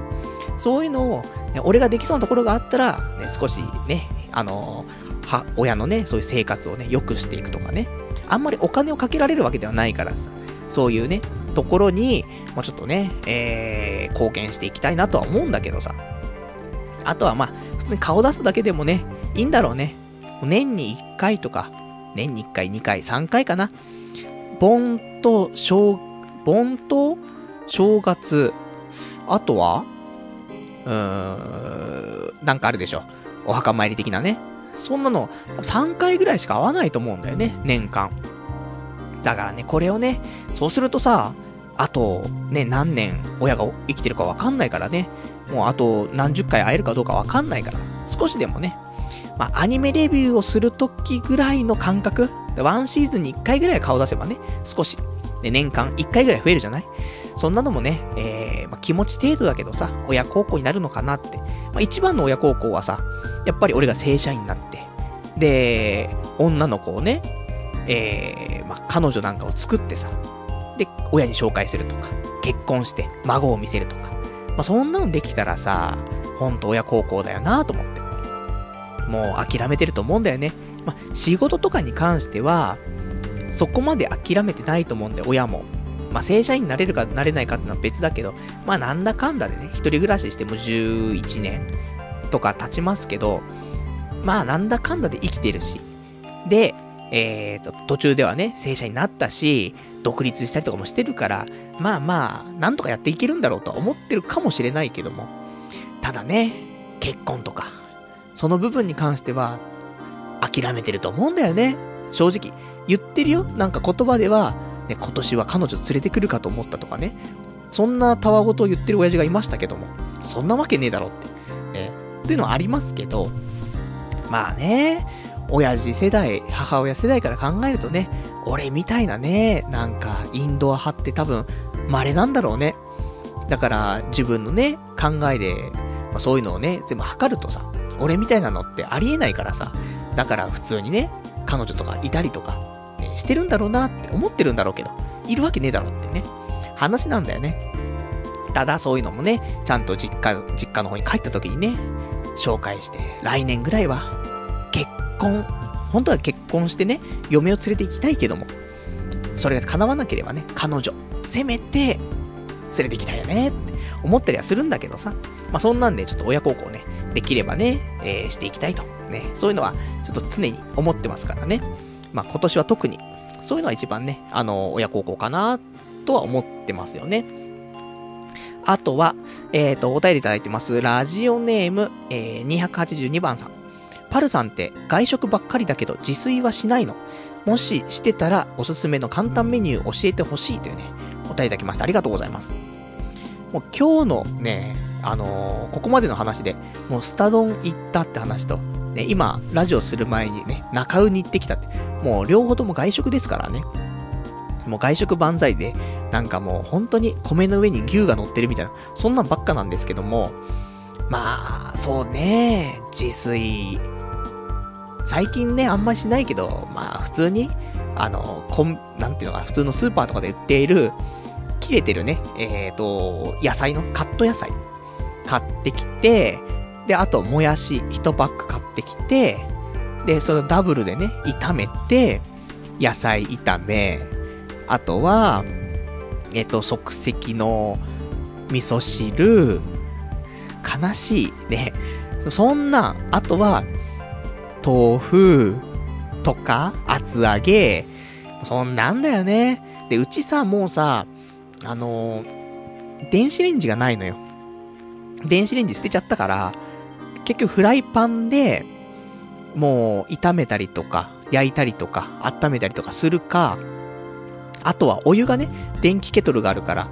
そういうのを、ね、俺ができそうなところがあったら、ね、少しね、あのー、は、親のね、そういう生活をね、良くしていくとかね。あんまりお金をかけられるわけではないからさ。そういうね、ところに、もうちょっとね、えー、貢献していきたいなとは思うんだけどさ。あとはまあ、普通に顔出すだけでもね、いいんだろうね。年に1回とか、年に1回、2回、3回かな。盆と正、盆と正月、あとは、うーん、なんかあるでしょ。お墓参り的なね。そんなの、3回ぐらいしか会わないと思うんだよね、年間。だからね、これをね、そうするとさ、あと、ね、何年親が生きてるかわかんないからね、もうあと何十回会えるかどうかわかんないから、少しでもね、まあ、アニメレビューをするときぐらいの感覚、ワンシーズンに1回ぐらい顔出せばね、少し、ね、年間1回ぐらい増えるじゃない。そんなのもね、えー、まあ、気持ち程度だけどさ、親孝行になるのかなって。まあ、一番の親孝行はさ、やっぱり俺が正社員になって、で、女の子をね、えー、まあ、彼女なんかを作ってさ、で、親に紹介するとか、結婚して孫を見せるとか、まあ、そんなのできたらさ、ほんと親孝行だよなと思って。もう諦めてると思うんだよね。まあ、仕事とかに関しては、そこまで諦めてないと思うんで、親も。まあ、正社員になれるかなれないかってのは別だけど、まあ、なんだかんだでね、一人暮らししても11年とか経ちますけど、まあ、なんだかんだで生きてるし。で、えーと、途中ではね、正社員になったし、独立したりとかもしてるから、まあまあ、なんとかやっていけるんだろうとは思ってるかもしれないけども、ただね、結婚とか、その部分に関しては、諦めてると思うんだよね。正直。言ってるよ。なんか言葉では、ね、今年は彼女連れてくるかと思ったとかね。そんなたわごとを言ってる親父がいましたけども。そんなわけねえだろって。ね。っていうのはありますけど、まあね、親父世代、母親世代から考えるとね、俺みたいなね、なんか、インドア派って多分、稀なんだろうね。だから、自分のね、考えで、まあ、そういうのをね、全部測るとさ、俺みたいなのってありえないからさ、だから普通にね、彼女とかいたりとか、してるんだろうなって思ってるんだろうけど、いるわけねえだろってね、話なんだよね。ただそういうのもね、ちゃんと実家、実家の方に帰った時にね、紹介して、来年ぐらいは、結婚、本当は結婚してね、嫁を連れて行きたいけども、それが叶わなければね、彼女、せめて、連れて行きたいよねって思ったりはするんだけどさ、まあそんなんでちょっと親孝行ね、できればね、えー、していきたいと。ね、そういうのは、ちょっと常に思ってますからね。まあ今年は特に、そういうのは一番ね、あの、親孝行かな、とは思ってますよね。あとは、えっ、ー、と、お便りいただいてます。ラジオネーム、えー、282番さん。パルさんって外食ばっかりだけど自炊はしないのもししてたらおすすめの簡単メニュー教えてほしいというね、お便りいただきました。ありがとうございます。もう今日のね、あのー、ここまでの話で、もうスタ丼行ったって話と、ね、今、ラジオする前にね、中尾に行ってきたって、もう両方とも外食ですからね。もう外食万歳で、なんかもう本当に米の上に牛が乗ってるみたいな、そんなんばっかなんですけども、まあ、そうね、自炊。最近ね、あんまりしないけど、まあ普通に、あの、こん、なんていうのか、普通のスーパーとかで売っている、切れてるね、えっ、ー、と、野菜の、カット野菜、買ってきて、で、あと、もやし1パック買ってきて、で、それをダブルでね、炒めて、野菜炒め、あとは、えっ、と、即席の味噌汁、悲しいね。そんな、あとは、豆腐とか、厚揚げ、そんなんだよね。で、うちさ、もうさ、あのー、電子レンジがないのよ。電子レンジ捨てちゃったから、結局フライパンで、もう炒めたりとか、焼いたりとか、温めたりとかするか、あとはお湯がね、電気ケトルがあるから、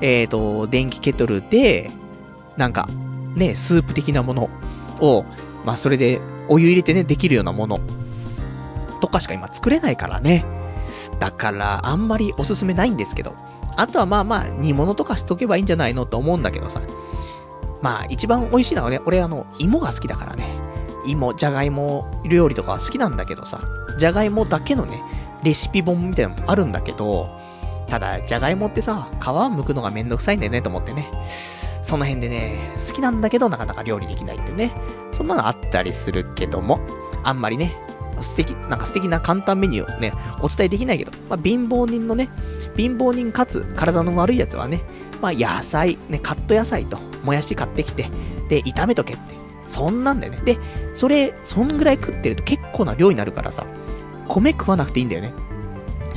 えっ、ー、と、電気ケトルで、なんか、ね、スープ的なものを、まあそれでお湯入れてね、できるようなもの、とかしか今作れないからね。だから、あんまりおすすめないんですけど。あとはまあまあ、煮物とかしとけばいいんじゃないのと思うんだけどさ。まあ、一番美味しいのはね、俺あの、芋が好きだからね。芋、じゃがいも料理とか好きなんだけどさ。じゃがいもだけのね、レシピ本みたいなのもあるんだけど、ただ、じゃがいもってさ、皮を剥くのがめんどくさいんだよねと思ってね。その辺でね、好きなんだけど、なかなか料理できないってね。そんなのあったりするけども、あんまりね、素敵、なんか素敵な簡単メニューをね、お伝えできないけど、まあ、貧乏人のね、貧乏人かつ体の悪いやつはね、まあ、野菜、ね、カット野菜と、もやし買ってきて、で、炒めとけって。そんなんだよね。で、それ、そんぐらい食ってると結構な量になるからさ、米食わなくていいんだよね。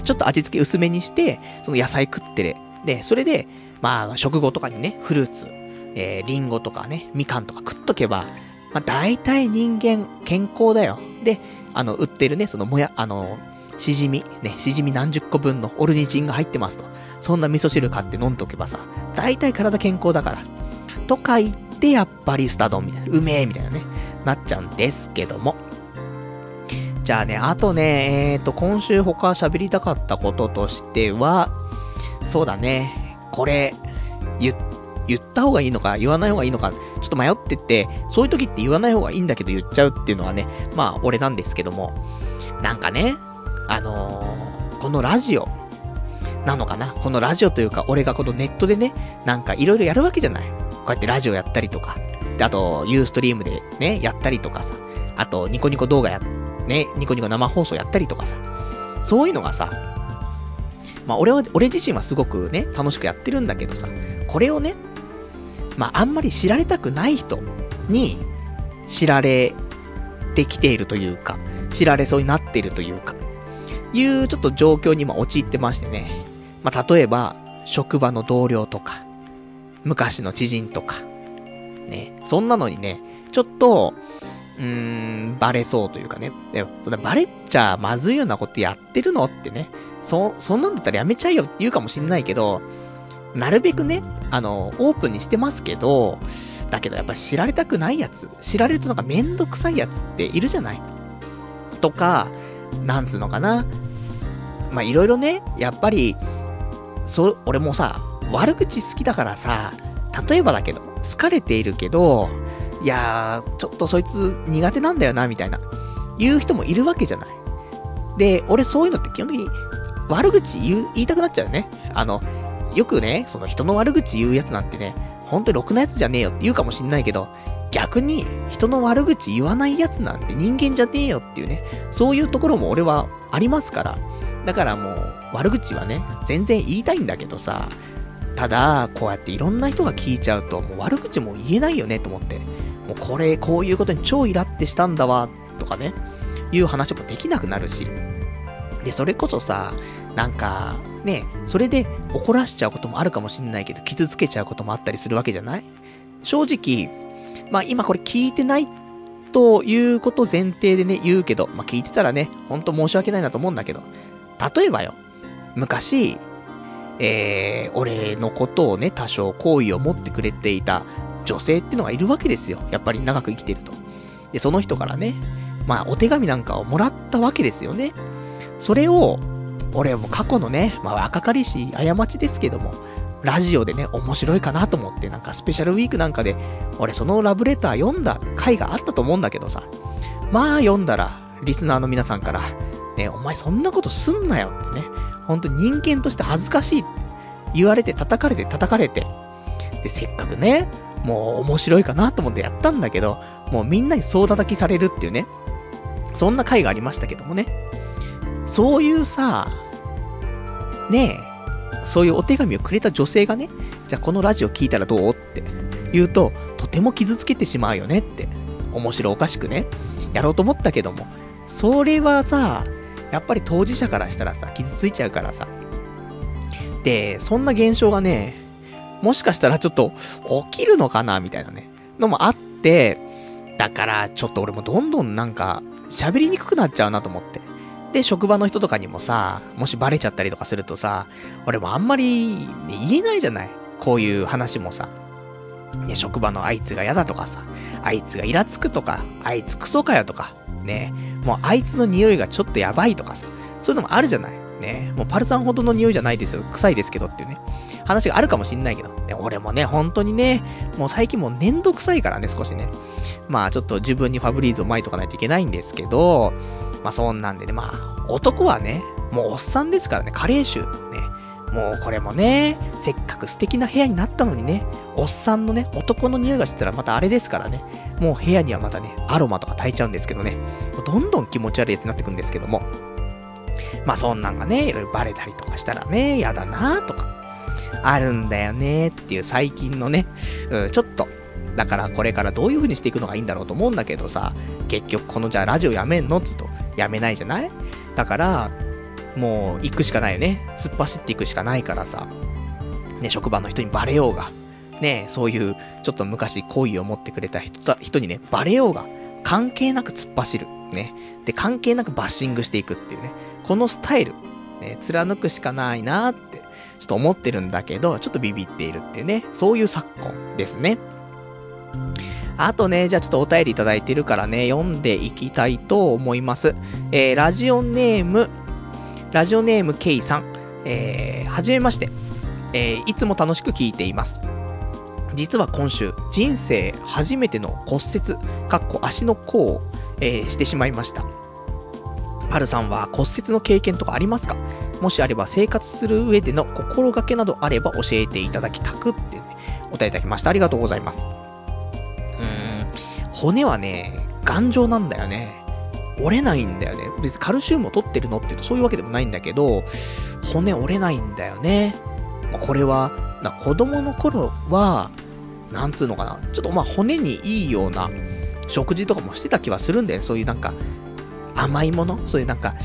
ちょっと味付け薄めにして、その野菜食ってる。で、それで、まあ、食後とかにね、フルーツ、えー、リンゴとかね、みかんとか食っとけば、まあ、大体人間健康だよ。で、あの、売ってるね、そのもや、あの、しじみ、ね、しじみ何十個分のオルニチンが入ってますと。そんな味噌汁買って飲んどけばさ、大体体健康だから。とか言って、やっぱりスタ丼みたいな、うめえみたいなね、なっちゃうんですけども。じゃあね、あとね、えっ、ー、と、今週他喋りたかったこととしては、そうだね、これ、言、言った方がいいのか、言わない方がいいのか、ちょっと迷ってて、そういう時って言わない方がいいんだけど言っちゃうっていうのはね、まあ、俺なんですけども、なんかね、あのー、このラジオ、なのかなこのラジオというか、俺がこのネットでね、なんかいろいろやるわけじゃないこうやってラジオやったりとか、あと、ユーストリームでね、やったりとかさ、あと、ニコニコ動画や、ね、ニコニコ生放送やったりとかさ、そういうのがさ、まあ俺は、俺自身はすごくね、楽しくやってるんだけどさ、これをね、まああんまり知られたくない人に知られてきているというか、知られそうになっているというか、いうちょっと状況に今陥ってましてね。まあ例えば、職場の同僚とか、昔の知人とか、ね、そんなのにね、ちょっと、うーん、バレそうというかね。でも、そんなバレちゃまずいようなことやってるのってね。そ、そんなんだったらやめちゃえよって言うかもしんないけど、なるべくね、あの、オープンにしてますけど、だけどやっぱ知られたくないやつ、知られるとなんかめんどくさいやつっているじゃない？とか、なんつうのかな。まあ、いろいろね、やっぱり、そう、俺もさ、悪口好きだからさ、例えばだけど、好かれているけど、いやー、ちょっとそいつ苦手なんだよな、みたいな、言う人もいるわけじゃない。で、俺そういうのって基本的に悪口言、いたくなっちゃうよね。あの、よくね、その人の悪口言うやつなんてね、本当にろくなやつじゃねえよって言うかもしんないけど、逆に人の悪口言わないやつなんて人間じゃねえよっていうね、そういうところも俺はありますから。だからもう、悪口はね、全然言いたいんだけどさ、ただ、こうやっていろんな人が聞いちゃうと、もう悪口も言えないよねと思って。もうこれ、こういうことに超イラってしたんだわ、とかね、いう話もできなくなるし。で、それこそさ、なんか、ね、それで怒らしちゃうこともあるかもしんないけど、傷つけちゃうこともあったりするわけじゃない？正直、まあ今これ聞いてないということ前提でね、言うけど、まあ聞いてたらね、ほんと申し訳ないなと思うんだけど、例えばよ、昔、えー、俺のことをね、多少好意を持ってくれていた女性ってのがいるわけですよ。やっぱり長く生きてると。で、その人からね、まあお手紙なんかをもらったわけですよね。それを、俺も過去のね、まあ若かりし過ちですけども、ラジオでね、面白いかなと思って、なんかスペシャルウィークなんかで、俺そのラブレター読んだ回があったと思うんだけどさ、まあ読んだら、リスナーの皆さんから、ね、お前そんなことすんなよってね、本当に人間として恥ずかしい言われて叩かれて叩かれて、で、せっかくね、もう面白いかなと思ってやったんだけど、もうみんなに総叩きされるっていうね、そんな回がありましたけどもね。そういうさ、ねえ、そういうお手紙をくれた女性がね、じゃあこのラジオ聞いたらどうって言うと、とても傷つけてしまうよねって、面白おかしくね、やろうと思ったけども、それはさ、やっぱり当事者からしたらさ、傷ついちゃうからさ。で、そんな現象がね、もしかしたらちょっと起きるのかなみたいなね、のもあって、だからちょっと俺もどんどんなんか喋りにくくなっちゃうなと思って。で、職場の人とかにもさ、もしバレちゃったりとかするとさ、俺もあんまり、ね、言えないじゃないこういう話もさ。ね、職場のあいつが嫌だとかさ、あいつがイラつくとか、あいつクソかよとか、ね、もうあいつの匂いがちょっとやばいとかさ、そういうのもあるじゃないね、もうパルさんほどの匂いじゃないですよ。臭いですけどっていうね。話があるかもしんないけど。ね、俺もね、本当にね、もう最近もうめんどくさいからね、少しね。まあちょっと自分にファブリーズを巻いとかないといけないんですけど、まあそんなんでね、まあ男はね、もうおっさんですからね、加齢臭。ね。もうこれもね、せっかく素敵な部屋になったのにね、おっさんのね、男の匂いがしてたらまたあれですからね、もう部屋にはまたね、アロマとか焚いちゃうんですけどね、どんどん気持ち悪いやつになってくんですけども、まあそんなんがね、いろいろバレたりとかしたらね、やだなとか、あるんだよねっていう最近のね、うん、ちょっと、だからこれからどういう風にしていくのがいいんだろうと思うんだけどさ、結局このじゃあラジオやめんのっつうと、やめないじゃない？だから、もう行くしかないよね。突っ走っていくしかないからさ、ね、職場の人にバレようが、ね、そういうちょっと昔好意を持ってくれた人人にね、バレようが、関係なく突っ走る。ね。で、関係なくバッシングしていくっていうね。このスタイル、ね、貫くしかないなって、ちょっと思ってるんだけど、ちょっとビビっているっていうね、そういう昨今ですね。あとね、じゃあちょっとお便りいただいてるからね、読んでいきたいと思います。えー、ラジオネーム、ラジオネーム K さん、えー、はじめまして。えー、いつも楽しく聞いています。実は今週、人生初めての骨折、かっこ足の甲を、えー、してしまいました。パルさんは骨折の経験とかありますか？もしあれば生活する上での心がけなどあれば教えていただきたくってね、お答えいただきました。ありがとうございます。うーん、骨はね、頑丈なんだよね。折れないんだよね。別にカルシウムを取ってるのって言うとそういうわけでもないんだけど、骨折れないんだよね。まこれは、な子供の頃は、なんつうのかな。ちょっとまあ骨にいいような食事とかもしてた気はするんだよね。そういうなんか、甘いもの？そういうなんか、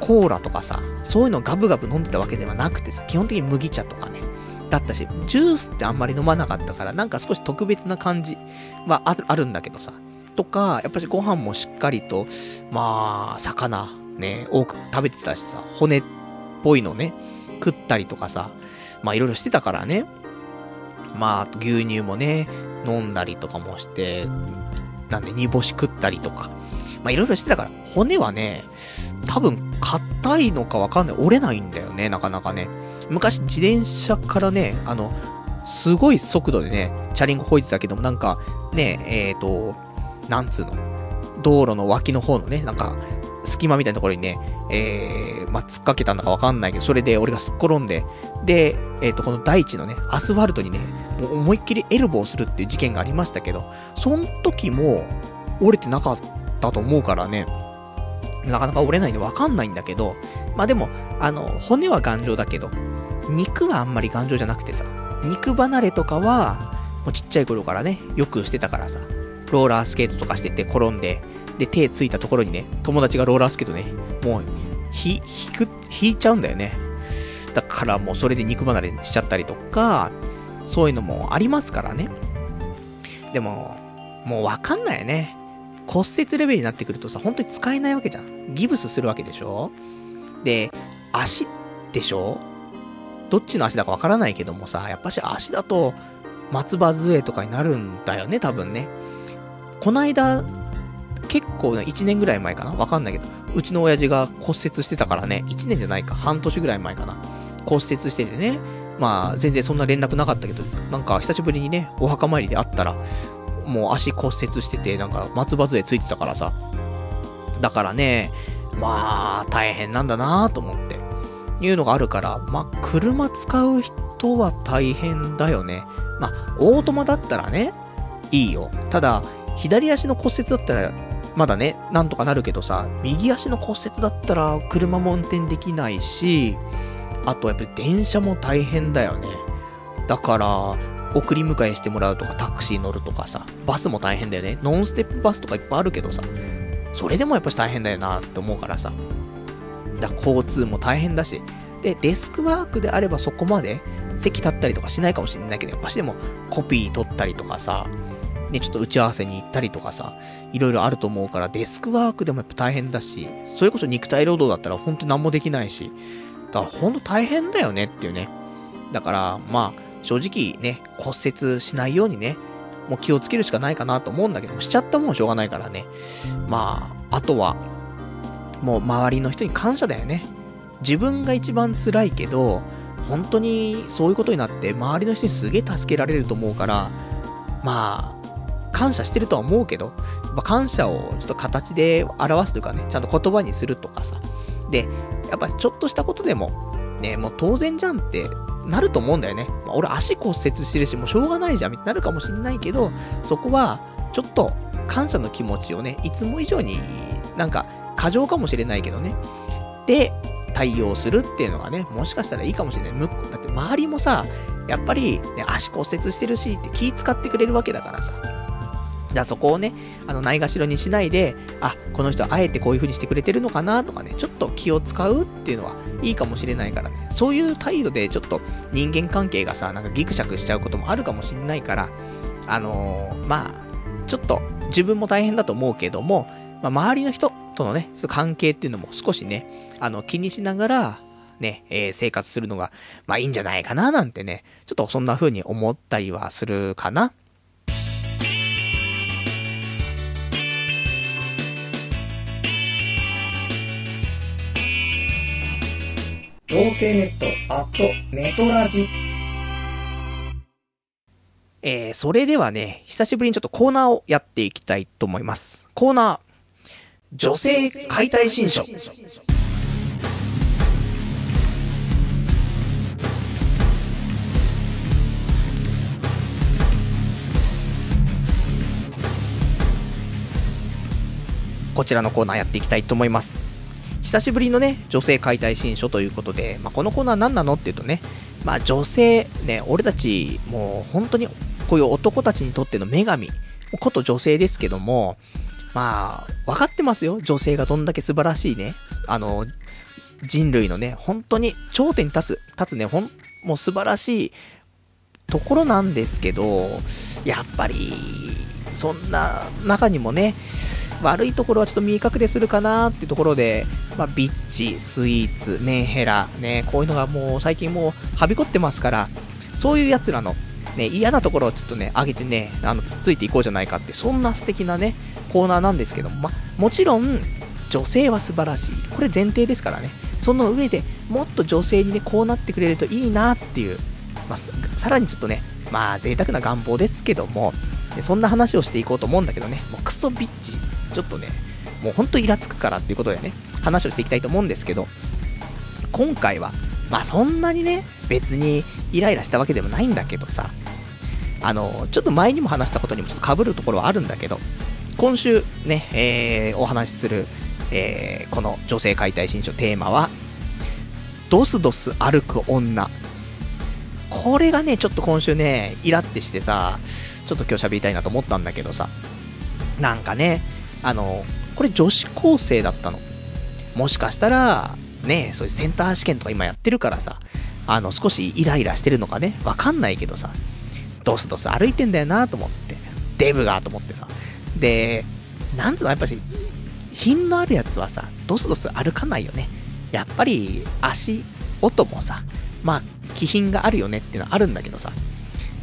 コーラとかさ、そういうのガブガブ飲んでたわけではなくてさ、基本的に麦茶とかね、だったし、ジュースってあんまり飲まなかったから、なんか少し特別な感じはあるんだけどさ。とか、やっぱりご飯もしっかりと、まあ、魚、ね、多く食べてたしさ、骨っぽいのね、食ったりとかさ、まあいろいろしてたからね。まあ、牛乳もね、飲んだりとかもして、なんで煮干し食ったりとか、まあいろいろしてたから、骨はね、多分、硬いのかわかんない。折れないんだよね、なかなかね。昔、自転車からね、あの、すごい速度でね、チャリンコこいてたけども、なんか、ね、えっ、ー、と、なんつうの、道路の脇の方のね、なんか、隙間みたいなところにね、えー、まあ、突っかけたんだかわかんないけど、それで俺がすっ転んで、で、えっ、ー、と、この大地のね、アスファルトにね、もう思いっきりエルボーするっていう事件がありましたけど、その時も折れてなかったと思うからね、なかなか折れないんでわかんないんだけど、まあでも、あの、骨は頑丈だけど、肉はあんまり頑丈じゃなくてさ、肉離れとかは、もうちっちゃい頃からね、よくしてたからさ、ローラースケートとかしてて転んで、で、手ついたところにね、友達がローラースケートね、もう、ひ、引く、引いちゃうんだよね。だからもうそれで肉離れしちゃったりとか、そういうのもありますからね。でも、もうわかんないよね。骨折レベルになってくるとさ、本当に使えないわけじゃん。ギブスするわけでしょで、足でしょどっちの足だかわからないけどもさ、やっぱし足だと、松葉杖とかになるんだよね、多分ね。こないだ、結構ね、1年ぐらい前かな？わかんないけど、うちの親父が骨折してたからね、1年じゃないか、半年ぐらい前かな。骨折しててね、まあ、全然そんな連絡なかったけど、なんか久しぶりにね、お墓参りで会ったら、もう足骨折してて、なんか松葉杖ついてたからさ。だからね、まあ、大変なんだなと思って。いうのがあるから、まあ、車使う人は大変だよね。まあ、オートマだったらね、いいよ。ただ、左足の骨折だったら、まだね、なんとかなるけどさ、右足の骨折だったら、車も運転できないし、あとやっぱり電車も大変だよね。だから、送り迎えしてもらうとか、タクシー乗るとかさ、バスも大変だよね。ノンステップバスとかいっぱいあるけどさ、それでもやっぱし大変だよなって思うからさ。だから交通も大変だし。で、デスクワークであればそこまで席立ったりとかしないかもしれないけど、やっぱしでもコピー取ったりとかさ、ね、ちょっと打ち合わせに行ったりとかさ、いろいろあると思うから、デスクワークでもやっぱ大変だし、それこそ肉体労働だったら本当に何もできないし、だから本当大変だよねっていうね。だから、まあ、正直ね、骨折しないようにね、もう気をつけるしかないかなと思うんだけどもしちゃったもんしょうがないからね。まあ、あとは、もう周りの人に感謝だよね。自分が一番辛いけど、本当にそういうことになって周りの人にすげえ助けられると思うから、まあ、感謝してるとは思うけど、やっぱ感謝をちょっと形で表すというかね、ちゃんと言葉にするとかさ。で、やっぱりちょっとしたことでも、ね、もう当然じゃんってなると思うんだよね。まあ、俺足骨折してるし、もうしょうがないじゃん、みたいになるかもしんないけど、そこは、ちょっと感謝の気持ちをね、いつも以上になんか過剰かもしれないけどね。で、対応するっていうのがね、もしかしたらいいかもしれない。だって周りもさ、やっぱり、ね、足骨折してるしって気使ってくれるわけだからさ。じゃそこをね、あの、ないがしろにしないで、あ、この人あえてこういう風にしてくれてるのかなとかね、ちょっと気を使うっていうのはいいかもしれないからね。そういう態度でちょっと人間関係がさ、なんかギクシャクしちゃうこともあるかもしれないから、あのー、まあ、ちょっと自分も大変だと思うけども、まあ、周りの人とのね、ちょっと関係っていうのも少しね、あの、気にしながら、ね、えー、生活するのが、まあいいんじゃないかななんてね、ちょっとそんな風に思ったりはするかな。童貞ネット、アット、ネトラジ。えー、それではね、久しぶりにちょっとコーナーをやっていきたいと思います。コーナー、女性解体新書。こちらのコーナーやっていきたいと思います。久しぶりのね、女性解体新書ということで、まあ、このコーナー何なのっていうとね、まあ女性、ね、俺たち、もう本当にこういう男たちにとっての女神、こと女性ですけども、まあ、分かってますよ。女性がどんだけ素晴らしいね、あの、人類のね、本当に頂点に立つ、立つね、ほん、もう素晴らしいところなんですけど、やっぱり、そんな中にもね、悪いところはちょっと見隠れするかなっていうところで、まあ、ビッチ、スイーツ、メンヘラ、ね、こういうのがもう最近もうはびこってますから、そういう奴らの、ね、嫌なところをちょっとね、上げてね、あの、つっついていこうじゃないかって、そんな素敵なね、コーナーなんですけども、ま、もちろん、女性は素晴らしい。これ前提ですからね。その上でもっと女性にね、こうなってくれるといいなっていう、まあ、さらにちょっとね、まあ、贅沢な願望ですけども、そんな話をしていこうと思うんだけどね、もうクソビッチちょっとね、もうほんとイラつくからっていうことでね、話をしていきたいと思うんですけど、今回は、まあそんなにね、別にイライラしたわけでもないんだけどさ、あの、ちょっと前にも話したことにもちょっと被るところはあるんだけど、今週ね、えー、お話しする、えー、この女性解体新書テーマは、ドスドス歩く女。これがね、ちょっと今週ね、イラってしてさ、ちょっと今日喋りたいなと思ったんだけどさ、なんかね、あの、これ女子高生だったの。もしかしたら、ね、そういうセンター試験とか今やってるからさ、あの、少しイライラしてるのかね、わかんないけどさ、ドスドス歩いてんだよなと思って、デブがと思ってさ。で、なんつうの、やっぱし、品のあるやつはさ、ドスドス歩かないよね。やっぱり、足音もさ、まあ、気品があるよねっていうのはあるんだけどさ、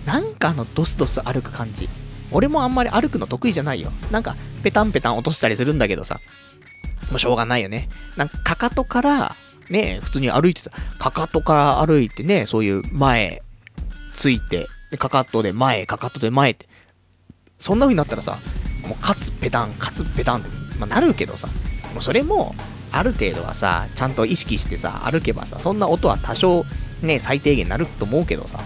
なんかあの、ドスドス歩く感じ。俺もあんまり歩くの得意じゃないよ。なんか、ペタンペタン落としたりするんだけどさ、もうしょうがないよね。なんか、かかとから、ね、普通に歩いてた。かかとから歩いてね、そういう前、ついて、で、かかとで前、かかとで前って。そんな風になったらさ、もう、カツペタン、カツペタンって、まあ、なるけどさ、もうそれも、ある程度はさ、ちゃんと意識してさ、歩けばさ、そんな音は多少、ね、最低限なると思うけどさ、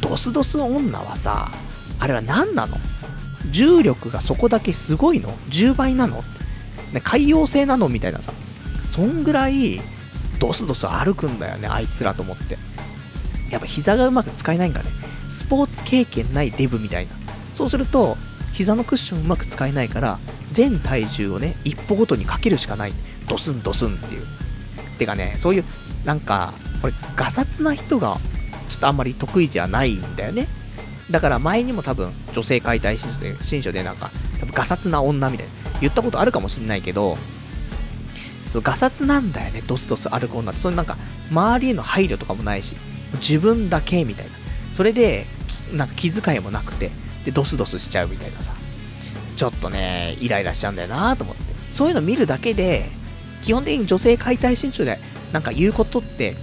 ドスドス女はさ、あれは何なの？重力がそこだけすごいの ?10 倍なの？ね、海洋性なの？みたいなさ。そんぐらい、ドスドス歩くんだよね、あいつらと思って。やっぱ膝がうまく使えないんかね。スポーツ経験ないデブみたいな。そうすると、膝のクッションうまく使えないから、全体重をね、一歩ごとにかけるしかない。ドスンドスンっていう。てかね、そういう、なんか、これ、ガサツな人が、ちょっとあんまり得意じゃないんだよね。だから前にも多分、女性解体新書で、新書でなんか、多分ガサツな女みたいな、言ったことあるかもしんないけど、そう、ガサツなんだよね、ドスドス歩く女って。それなんか、周りへの配慮とかもないし、自分だけみたいな。それで、なんか気遣いもなくて、で、ドスドスしちゃうみたいなさ。ちょっとね、イライラしちゃうんだよなと思って。そういうの見るだけで、基本的に女性解体新書でなんか言うことって、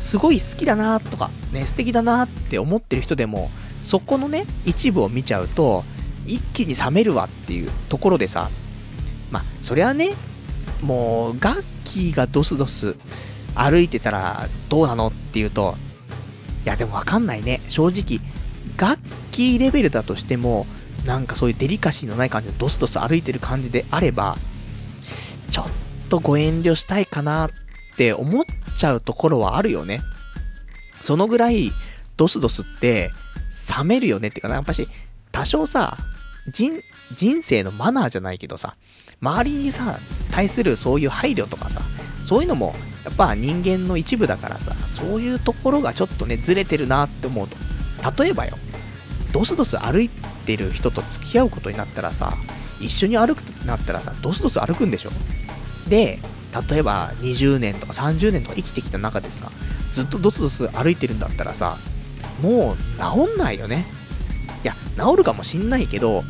すごい好きだなとか、ね、素敵だなって思ってる人でも、そこのね、一部を見ちゃうと、一気に冷めるわっていうところでさ、まあ、そりゃね、もう、ガッキーがドスドス歩いてたらどうなのっていうと、いやでもわかんないね。正直、ガッキーレベルだとしても、なんかそういうデリカシーのない感じでドスドス歩いてる感じであれば、ちょっとご遠慮したいかなって思っちゃうところはあるよね。そのぐらい、ドスドスって冷めるよねっていうかな、やっぱし、多少さ、人、人生のマナーじゃないけどさ、周りにさ、対するそういう配慮とかさ、そういうのも、やっぱ人間の一部だからさ、そういうところがちょっとね、ずれてるなって思うと。例えばよ、ドスドス歩いてる人と付き合うことになったらさ、一緒に歩くとなったらさ、ドスドス歩くんでしょで、例えば20年とか30年とか生きてきた中でさ、ずっとドスドス歩いてるんだったらさ、もう治んないよね。いや、治るかもしんないけど、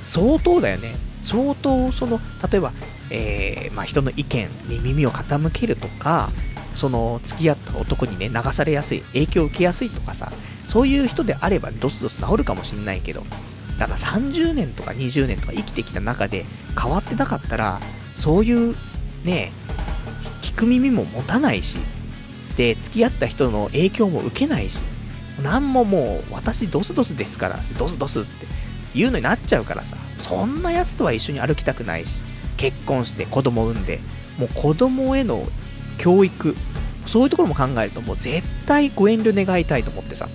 相当だよね。相当、その、例えば、えー、まあ、人の意見に耳を傾けるとか、その、付き合った男にね、流されやすい、影響を受けやすいとかさ、そういう人であれば、ドスドス治るかもしんないけど、ただ30年とか20年とか生きてきた中で変わってなかったら、そういうね、聞く耳も持たないし、で、付き合った人の影響も受けないし、なんももう、私ドスドスですから、ドスドスって言うのになっちゃうからさ、そんな奴とは一緒に歩きたくないし、結婚して子供産んで、もう子供への教育、そういうところも考えると、もう絶対ご遠慮願いたいと思ってさ。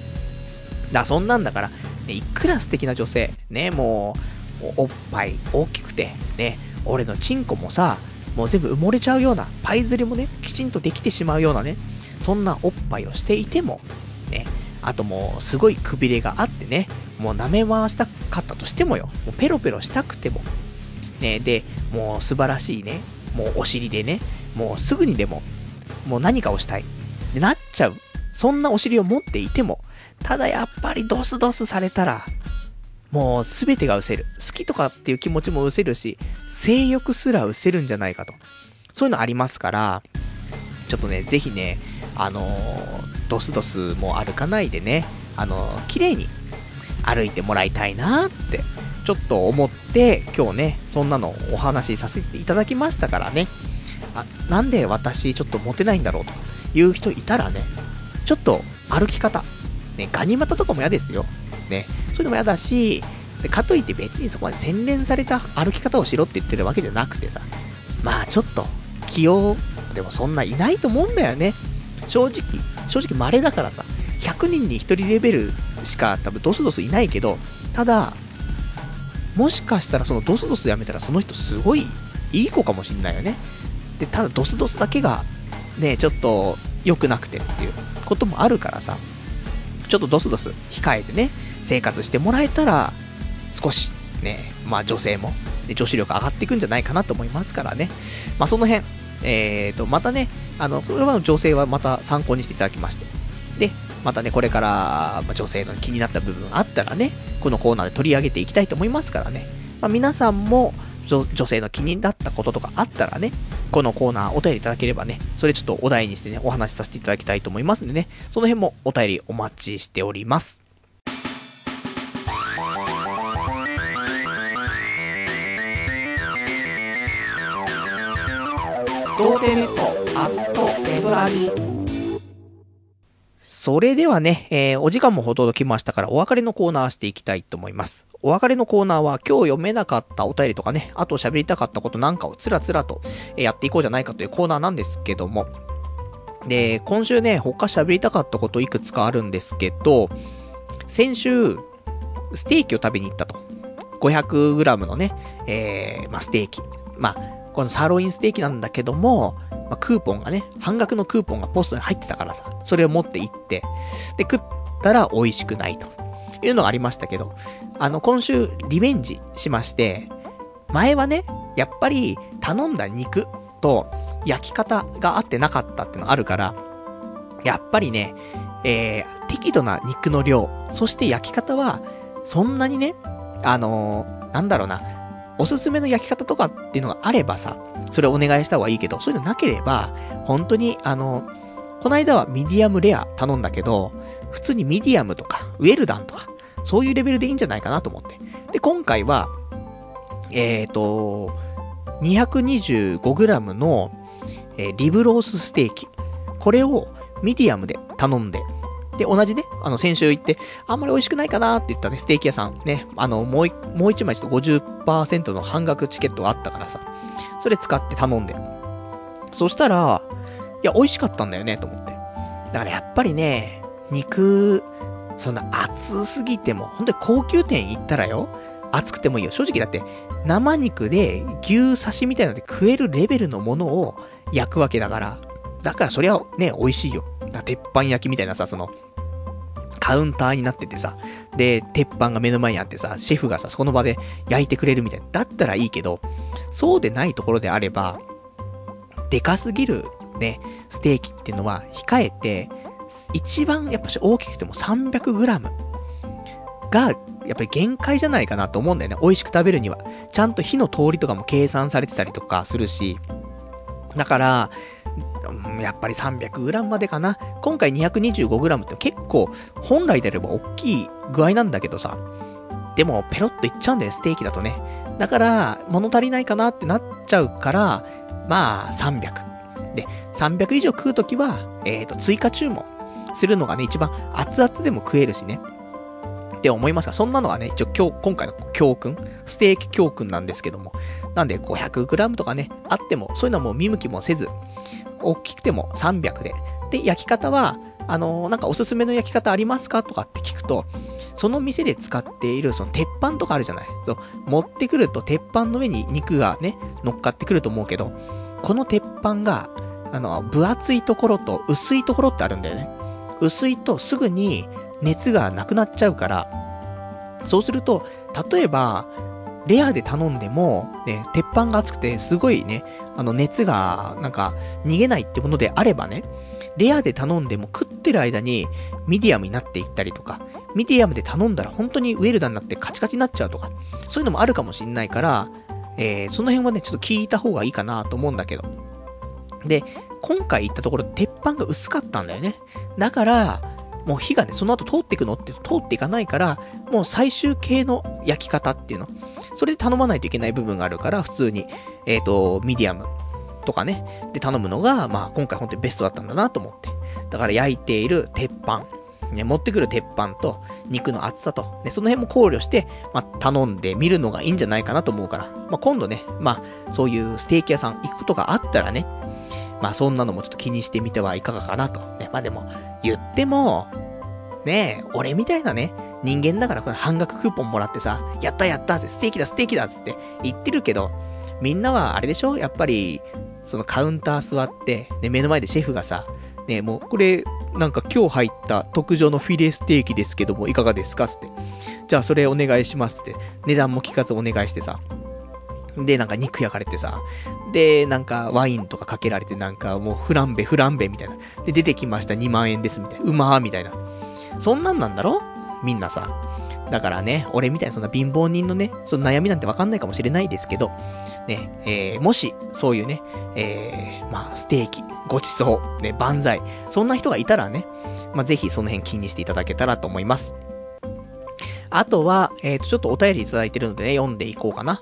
だそんなんだから、ね、いくら素敵な女性、ね、もう、おっぱい大きくて、ね、俺のチンコもさ、もう全部埋もれちゃうような、パイ釣りもね、きちんとできてしまうようなね、そんなおっぱいをしていても、あともうすごいくびれがあってね、もう舐め回したかったとしてもよ、もうペロペロしたくても、ね、で、もう素晴らしいね、もうお尻でね、もうすぐにでも、もう何かをしたい。で、なっちゃう。そんなお尻を持っていても、ただやっぱりドスドスされたら、もう全てが失せる。好きとかっていう気持ちも失せるし、性欲すら失せるんじゃないかと。そういうのありますから、ちょっとね、ぜひね、あのー、ドスドスも歩かないでね、あのー、綺麗に歩いてもらいたいなって、ちょっと思って、今日ね、そんなのお話しさせていただきましたからね、あ、なんで私ちょっとモテないんだろうという人いたらね、ちょっと歩き方、ね、ガニ股とかも嫌ですよ。ね、そういうのも嫌だし、でかといって別にそこまで洗練された歩き方をしろって言ってるわけじゃなくてさ、まあちょっと、器用でもそんないないと思うんだよね。正直、正直稀だからさ、100人に1人レベルしか多分ドスドスいないけど、ただ、もしかしたらそのドスドスやめたらその人すごいいい子かもしんないよね。で、ただドスドスだけが、ね、ちょっと良くなくてっていうこともあるからさ、ちょっとドスドス控えてね、生活してもらえたら、少し、ね、まあ女性も、女子力上がっていくんじゃないかなと思いますからね。まあその辺、えーと、またね、あの、これは女性はまた参考にしていただきまして。で、またね、これから、ま、女性の気になった部分あったらね、このコーナーで取り上げていきたいと思いますからね。まあ、皆さんも女、女性の気になったこととかあったらね、このコーナーお便りいただければね、それちょっとお題にしてね、お話しさせていただきたいと思いますんでね、その辺もお便りお待ちしております。童貞ネットアットエドラジそれではね、えー、お時間もほとんど来ましたから、お別れのコーナーしていきたいと思います。お別れのコーナーは、今日読めなかったお便りとかね、あと喋りたかったことなんかをつらつらとやっていこうじゃないかというコーナーなんですけども。で、今週ね、他喋りたかったこといくつかあるんですけど、先週、ステーキを食べに行ったと。500g のね、えー、まあ、ステーキ。まあ、このサーロインステーキなんだけども、まあ、クーポンがね、半額のクーポンがポストに入ってたからさ、それを持って行って、で、食ったら美味しくないと。いうのがありましたけど、あの、今週リベンジしまして、前はね、やっぱり頼んだ肉と焼き方が合ってなかったっていうのがあるから、やっぱりね、えー、適度な肉の量、そして焼き方は、そんなにね、あのー、なんだろうな、おすすめの焼き方とかっていうのがあればさ、それお願いした方がいいけど、そういうのなければ、本当に、あの、この間はミディアムレア頼んだけど、普通にミディアムとか、ウェルダンとか、そういうレベルでいいんじゃないかなと思って。で、今回は、えっ、ー、と、225g の、えー、リブロースステーキ。これをミディアムで頼んで、で、同じね、あの、先週行って、あんまり美味しくないかなって言ったね、ステーキ屋さん、ね、あの、もう、もう一枚ちょっと50%の半額チケットがあったからさ、それ使って頼んで。そしたら、いや、美味しかったんだよね、と思って。だからやっぱりね、肉、そんな熱すぎても、本当に高級店行ったらよ、熱くてもいいよ。正直だって、生肉で牛刺しみたいなので食えるレベルのものを焼くわけだから、だからそりゃね、美味しいよ。鉄板焼きみたいなさ、その、カウンターになっててさ、で、鉄板が目の前にあってさ、シェフがさ、その場で焼いてくれるみたいな。だったらいいけど、そうでないところであれば、でかすぎるね、ステーキっていうのは控えて、一番やっぱし大きくても 300g が、やっぱり限界じゃないかなと思うんだよね。美味しく食べるには。ちゃんと火の通りとかも計算されてたりとかするし。だから、うんやっぱり 300g までかな。今回 225g って結構、本来であれば大きい具合なんだけどさ。でも、ペロッといっちゃうんだよ、ステーキだとね。だから、物足りないかなってなっちゃうから、まあ、300。で、300以上食うときは、えっ、ー、と、追加注文するのがね、一番熱々でも食えるしね。って思いますが、そんなのはね、一応今日、今回の教訓、ステーキ教訓なんですけども。なんで 500g とかね、あっても、そういうのはもう見向きもせず、大きくても300で。で、焼き方は、あのー、なんかおすすめの焼き方ありますかとかって聞くと、その店で使っているその鉄板とかあるじゃないそう、持ってくると鉄板の上に肉がね、乗っかってくると思うけど、この鉄板が、あの、分厚いところと薄いところってあるんだよね。薄いとすぐに熱がなくなっちゃうから、そうすると、例えば、レアで頼んでも、ね、鉄板が熱くて、すごいね、あの熱が、なんか、逃げないってものであればね、レアで頼んでも食ってる間にミディアムになっていったりとか、ミディアムで頼んだら本当にウェルダンになってカチカチになっちゃうとか、そういうのもあるかもしんないから、えー、その辺はね、ちょっと聞いた方がいいかなと思うんだけど。で、今回行ったところ、鉄板が薄かったんだよね。だから、もう火がね、その後通っていくのって通っていかないから、もう最終形の焼き方っていうの。それで頼まないといけない部分があるから、普通に、えっ、ー、と、ミディアムとかね、で頼むのが、まあ今回本当にベストだったんだなと思って。だから焼いている鉄板、ね、持ってくる鉄板と肉の厚さと、ね、その辺も考慮して、まあ頼んでみるのがいいんじゃないかなと思うから、まあ今度ね、まあそういうステーキ屋さん行くことがあったらね、まあそんなのもちょっと気にしてみてはいかがかなと。ね、まあでも、言っても、ね、俺みたいなね、人間だからこの半額クーポンもらってさ、やったやったって、ステーキだステーキだっつって言ってるけど、みんなはあれでしょ？やっぱり、そのカウンター座って、ね、目の前でシェフがさ、ね、もうこれ、なんか今日入った特上のフィレステーキですけども、いかがですかつって。じゃあそれお願いしますって。値段も聞かずお願いしてさ。で、なんか肉焼かれてさ。で、なんかワインとかかけられて、なんかもうフランベ、フランベみたいな。で、出てきました2万円ですみたいな。うまーみたいな。そんなんなんだろ？みんなさ。だからね、俺みたいなそんな貧乏人のね、その悩みなんてわかんないかもしれないですけど、ね、えー、もし、そういうね、えー、まあ、ステーキ、ごちそう、ね、万歳、そんな人がいたらね、まあ、ぜひその辺気にしていただけたらと思います。あとは、えっ、ー、と、ちょっとお便りいただいてるのでね、読んでいこうかな。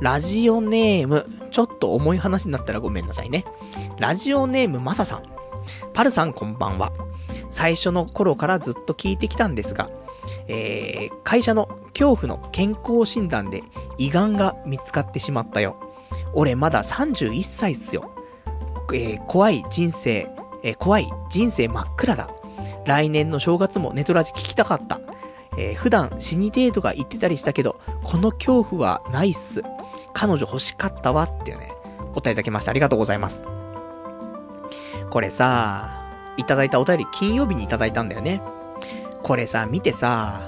ラジオネーム、ちょっと重い話になったらごめんなさいね。ラジオネームまささん。パルさんこんばんは。最初の頃からずっと聞いてきたんですが、えー、会社の恐怖の健康診断で胃がんが見つかってしまったよ。俺まだ31歳っすよ。えー、怖い人生、えー、怖い人生真っ暗だ。来年の正月もネトラジ聞きたかった。えー、普段死に程度が言ってたりしたけど、この恐怖はないっす。彼女欲しかったわっていうね、お便りいただきました。ありがとうございます。これさ、いただいたお便り金曜日にいただいたんだよね。これさ、見てさ、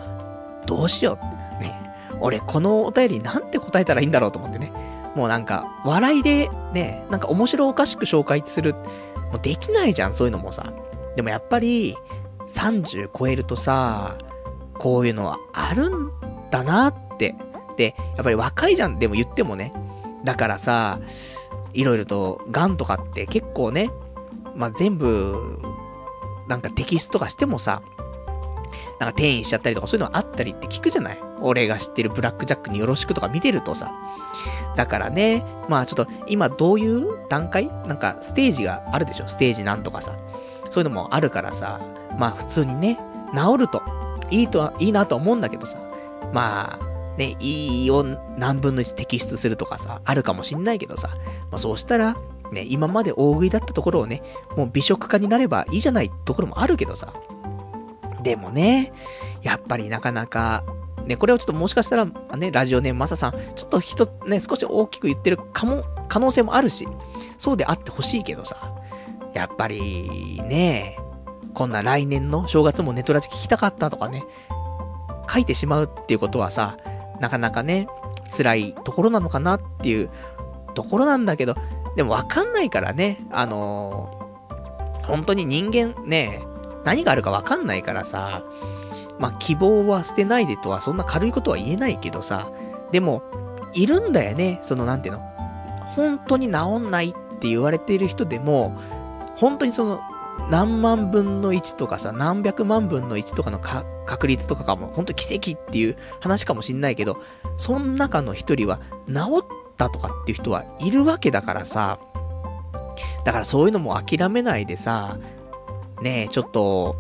どうしよう。ね。俺、このお便りなんて答えたらいいんだろうと思ってね。もうなんか、笑いで、ね、なんか面白おかしく紹介する。もうできないじゃん、そういうのもさ。でもやっぱり、30超えるとさ、こういうのはあるんだなって。で、やっぱり若いじゃん、でも言ってもね。だからさ、いろいろと、癌とかって結構ね、まあ、全部、なんかテキスト化してもさ、なんか転移しちゃったりとかそういうのあったりって聞くじゃない？俺が知ってるブラックジャックによろしくとか見てるとさ。だからね、まあちょっと今どういう段階？なんかステージがあるでしょ？ステージなんとかさ。そういうのもあるからさ、まあ普通にね、治ると、いいとは、いいなと思うんだけどさ。まあ、ね、いいを何分の1摘出するとかさ、あるかもしんないけどさ。まあそうしたら、ね、今まで大食いだったところをね、もう美食家になればいいじゃないところもあるけどさ。でもね、やっぱりなかなか、ね、これをちょっともしかしたら、ね、ラジオネームマサさん、ちょっと人、ね、少し大きく言ってるかも、可能性もあるし、そうであってほしいけどさ、やっぱり、ね、こんな来年の正月もネトラジ聞きたかったとかね、書いてしまうっていうことはさ、なかなかね、辛いところなのかなっていうところなんだけど、でもわかんないからね、あのー、本当に人間ね、何があるかわかんないからさ、まあ、希望は捨てないでとはそんな軽いことは言えないけどさ、でも、いるんだよね、そのなんていうの？本当に治んないって言われている人でも、本当にその、何万分の1とかさ、何百万分の1とかの確率とかかも、本当奇跡っていう話かもしんないけど、その中の一人は治ったとかっていう人はいるわけだからさ、だからそういうのも諦めないでさ、ねえちょっと、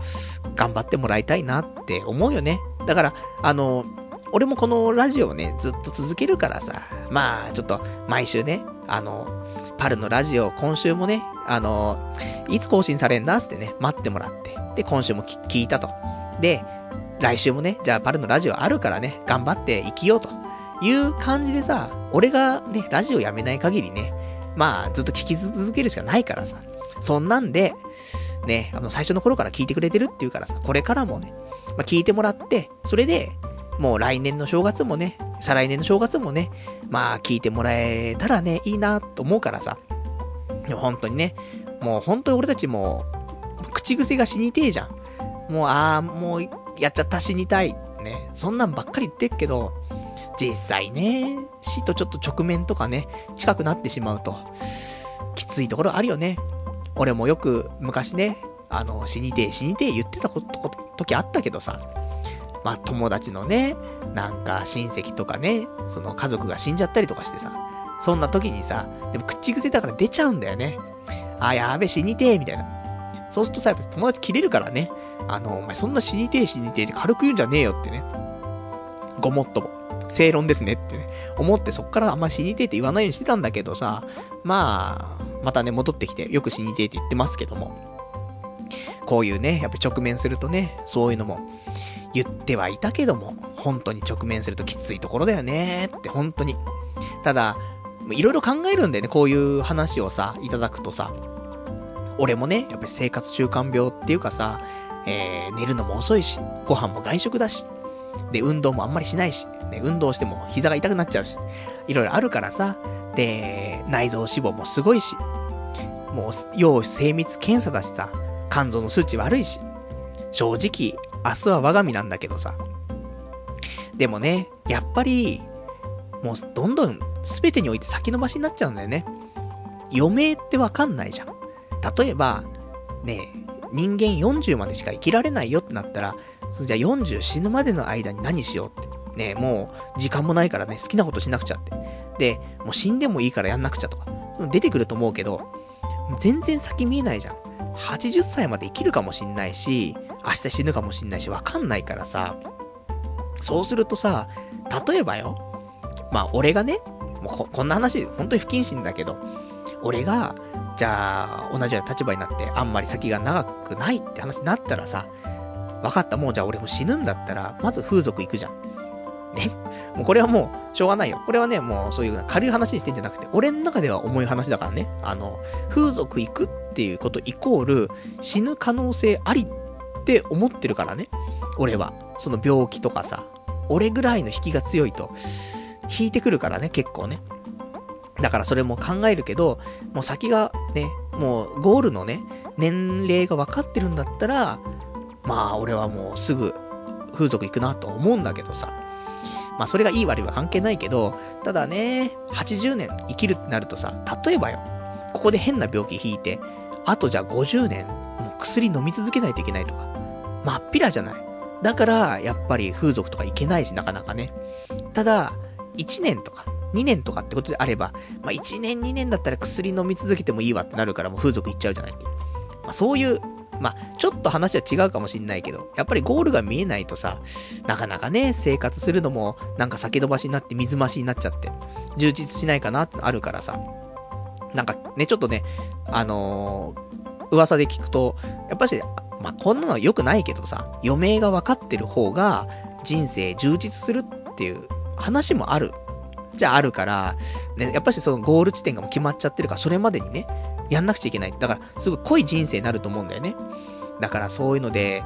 頑張ってもらいたいなって思うよね。だから、あの、俺もこのラジオをね、ずっと続けるからさ、まあ、ちょっと、毎週ね、あの、パルのラジオ、今週もね、あの、いつ更新されんだってね、待ってもらって。で、今週も聞いたと。で、来週もね、じゃあパルのラジオあるからね、頑張って生きようという感じでさ、俺がね、ラジオやめない限りね、まあ、ずっと聞き続けるしかないからさ。そんなんで、ね、あの、最初の頃から聞いてくれてるっていうからさ、これからもね、まあ、聞いてもらって、それで、もう来年の正月もね、再来年の正月もね、まあ聞いてもらえたらね、いいなと思うからさ。でも本当にね、もう本当に俺たちも、口癖が死にてえじゃん。もう、ああ、もう、やっちゃった死にたい。ね。そんなんばっかり言ってるけど、実際ね、死とちょっと直面とかね、近くなってしまうと、きついところあるよね。俺もよく昔ね、あの、死にてえ死にてえ言ってたこと、時あったけどさ、まあ友達のね、なんか親戚とかね、その家族が死んじゃったりとかしてさ、そんな時にさ、でも口癖だから出ちゃうんだよね。あ、やべ、死にてえ、みたいな。そうするとさ、友達切れるからね。あの、お前そんな死にてえ死にてえって軽く言うんじゃねえよってね。ごもっとも。正論ですねってね。思ってそっからあんま死にてえって言わないようにしてたんだけどさ、まあ、またね、戻ってきて、よく死にてって言ってますけども。こういうね、やっぱ直面するとね、そういうのも、言ってはいたけども、本当に直面するときついところだよねって、本当に。ただ、いろいろ考えるんだよね、こういう話をさ、いただくとさ。俺もね、やっぱり生活習慣病っていうかさ、えー、寝るのも遅いし、ご飯も外食だし、で、運動もあんまりしないし、ね、運動しても膝が痛くなっちゃうし、いろいろあるからさ、で、内臓脂肪もすごいし、もう、要精密検査だしさ、肝臓の数値悪いし、正直、明日は我が身なんだけどさ。でもね、やっぱり、もうどんどん全てにおいて先延ばしになっちゃうんだよね。余命ってわかんないじゃん。例えば、ね人間40までしか生きられないよってなったら、じゃあ40死ぬまでの間に何しようって。ねもう時間もないからね、好きなことしなくちゃって。で、もう死んでもいいからやんなくちゃとか、その出てくると思うけど、全然先見えないじゃん。80歳まで生きるかもしんないし、明日死ぬかもしんないし、わかんないからさ、そうするとさ、例えばよ、まあ俺がね、もうここんな話、本当に不謹慎だけど、俺が、じゃあ、同じような立場になって、あんまり先が長くないって話になったらさ、分かった、もうじゃあ俺も死ぬんだったら、まず風俗行くじゃん。ね。もうこれはもう、しょうがないよ。これはね、もうそういう軽い話にしてんじゃなくて、俺の中では重い話だからね。あの、風俗行くっていうことイコール、死ぬ可能性ありって思ってるからね。俺は。その病気とかさ、俺ぐらいの引きが強いと、引いてくるからね、結構ね。だからそれも考えるけど、もう先がね、もうゴールのね、年齢が分かってるんだったら、まあ俺はもうすぐ風俗行くなと思うんだけどさ。まあそれがいい悪いは関係ないけど、ただね、80年生きるってなるとさ、例えばよ、ここで変な病気引いて、あとじゃあ50年、もう薬飲み続けないといけないとか、まっぴらじゃない。だから、やっぱり風俗とか行けないし、なかなかね。ただ、1年とか、2年とかってことであれば、まあ、1年2年だったら薬飲み続けてもいいわってなるからもう風俗行っちゃうじゃない。まあ、そういう、まあ、ちょっと話は違うかもしんないけど、やっぱりゴールが見えないとさ、なかなかね、生活するのも、なんか先延ばしになって水増しになっちゃって、充実しないかなってあるからさ、なんかね、ちょっとね、あのー、噂で聞くと、やっぱし、まあ、こんなのは良くないけどさ、余命が分かってる方が、人生充実するっていう話もある。じゃああるから、ね、やっぱしそのゴール地点が決まっちゃってるから、それまでにね、やんなくちゃいけない。だから、すごい濃い人生になると思うんだよね。だからそういうので、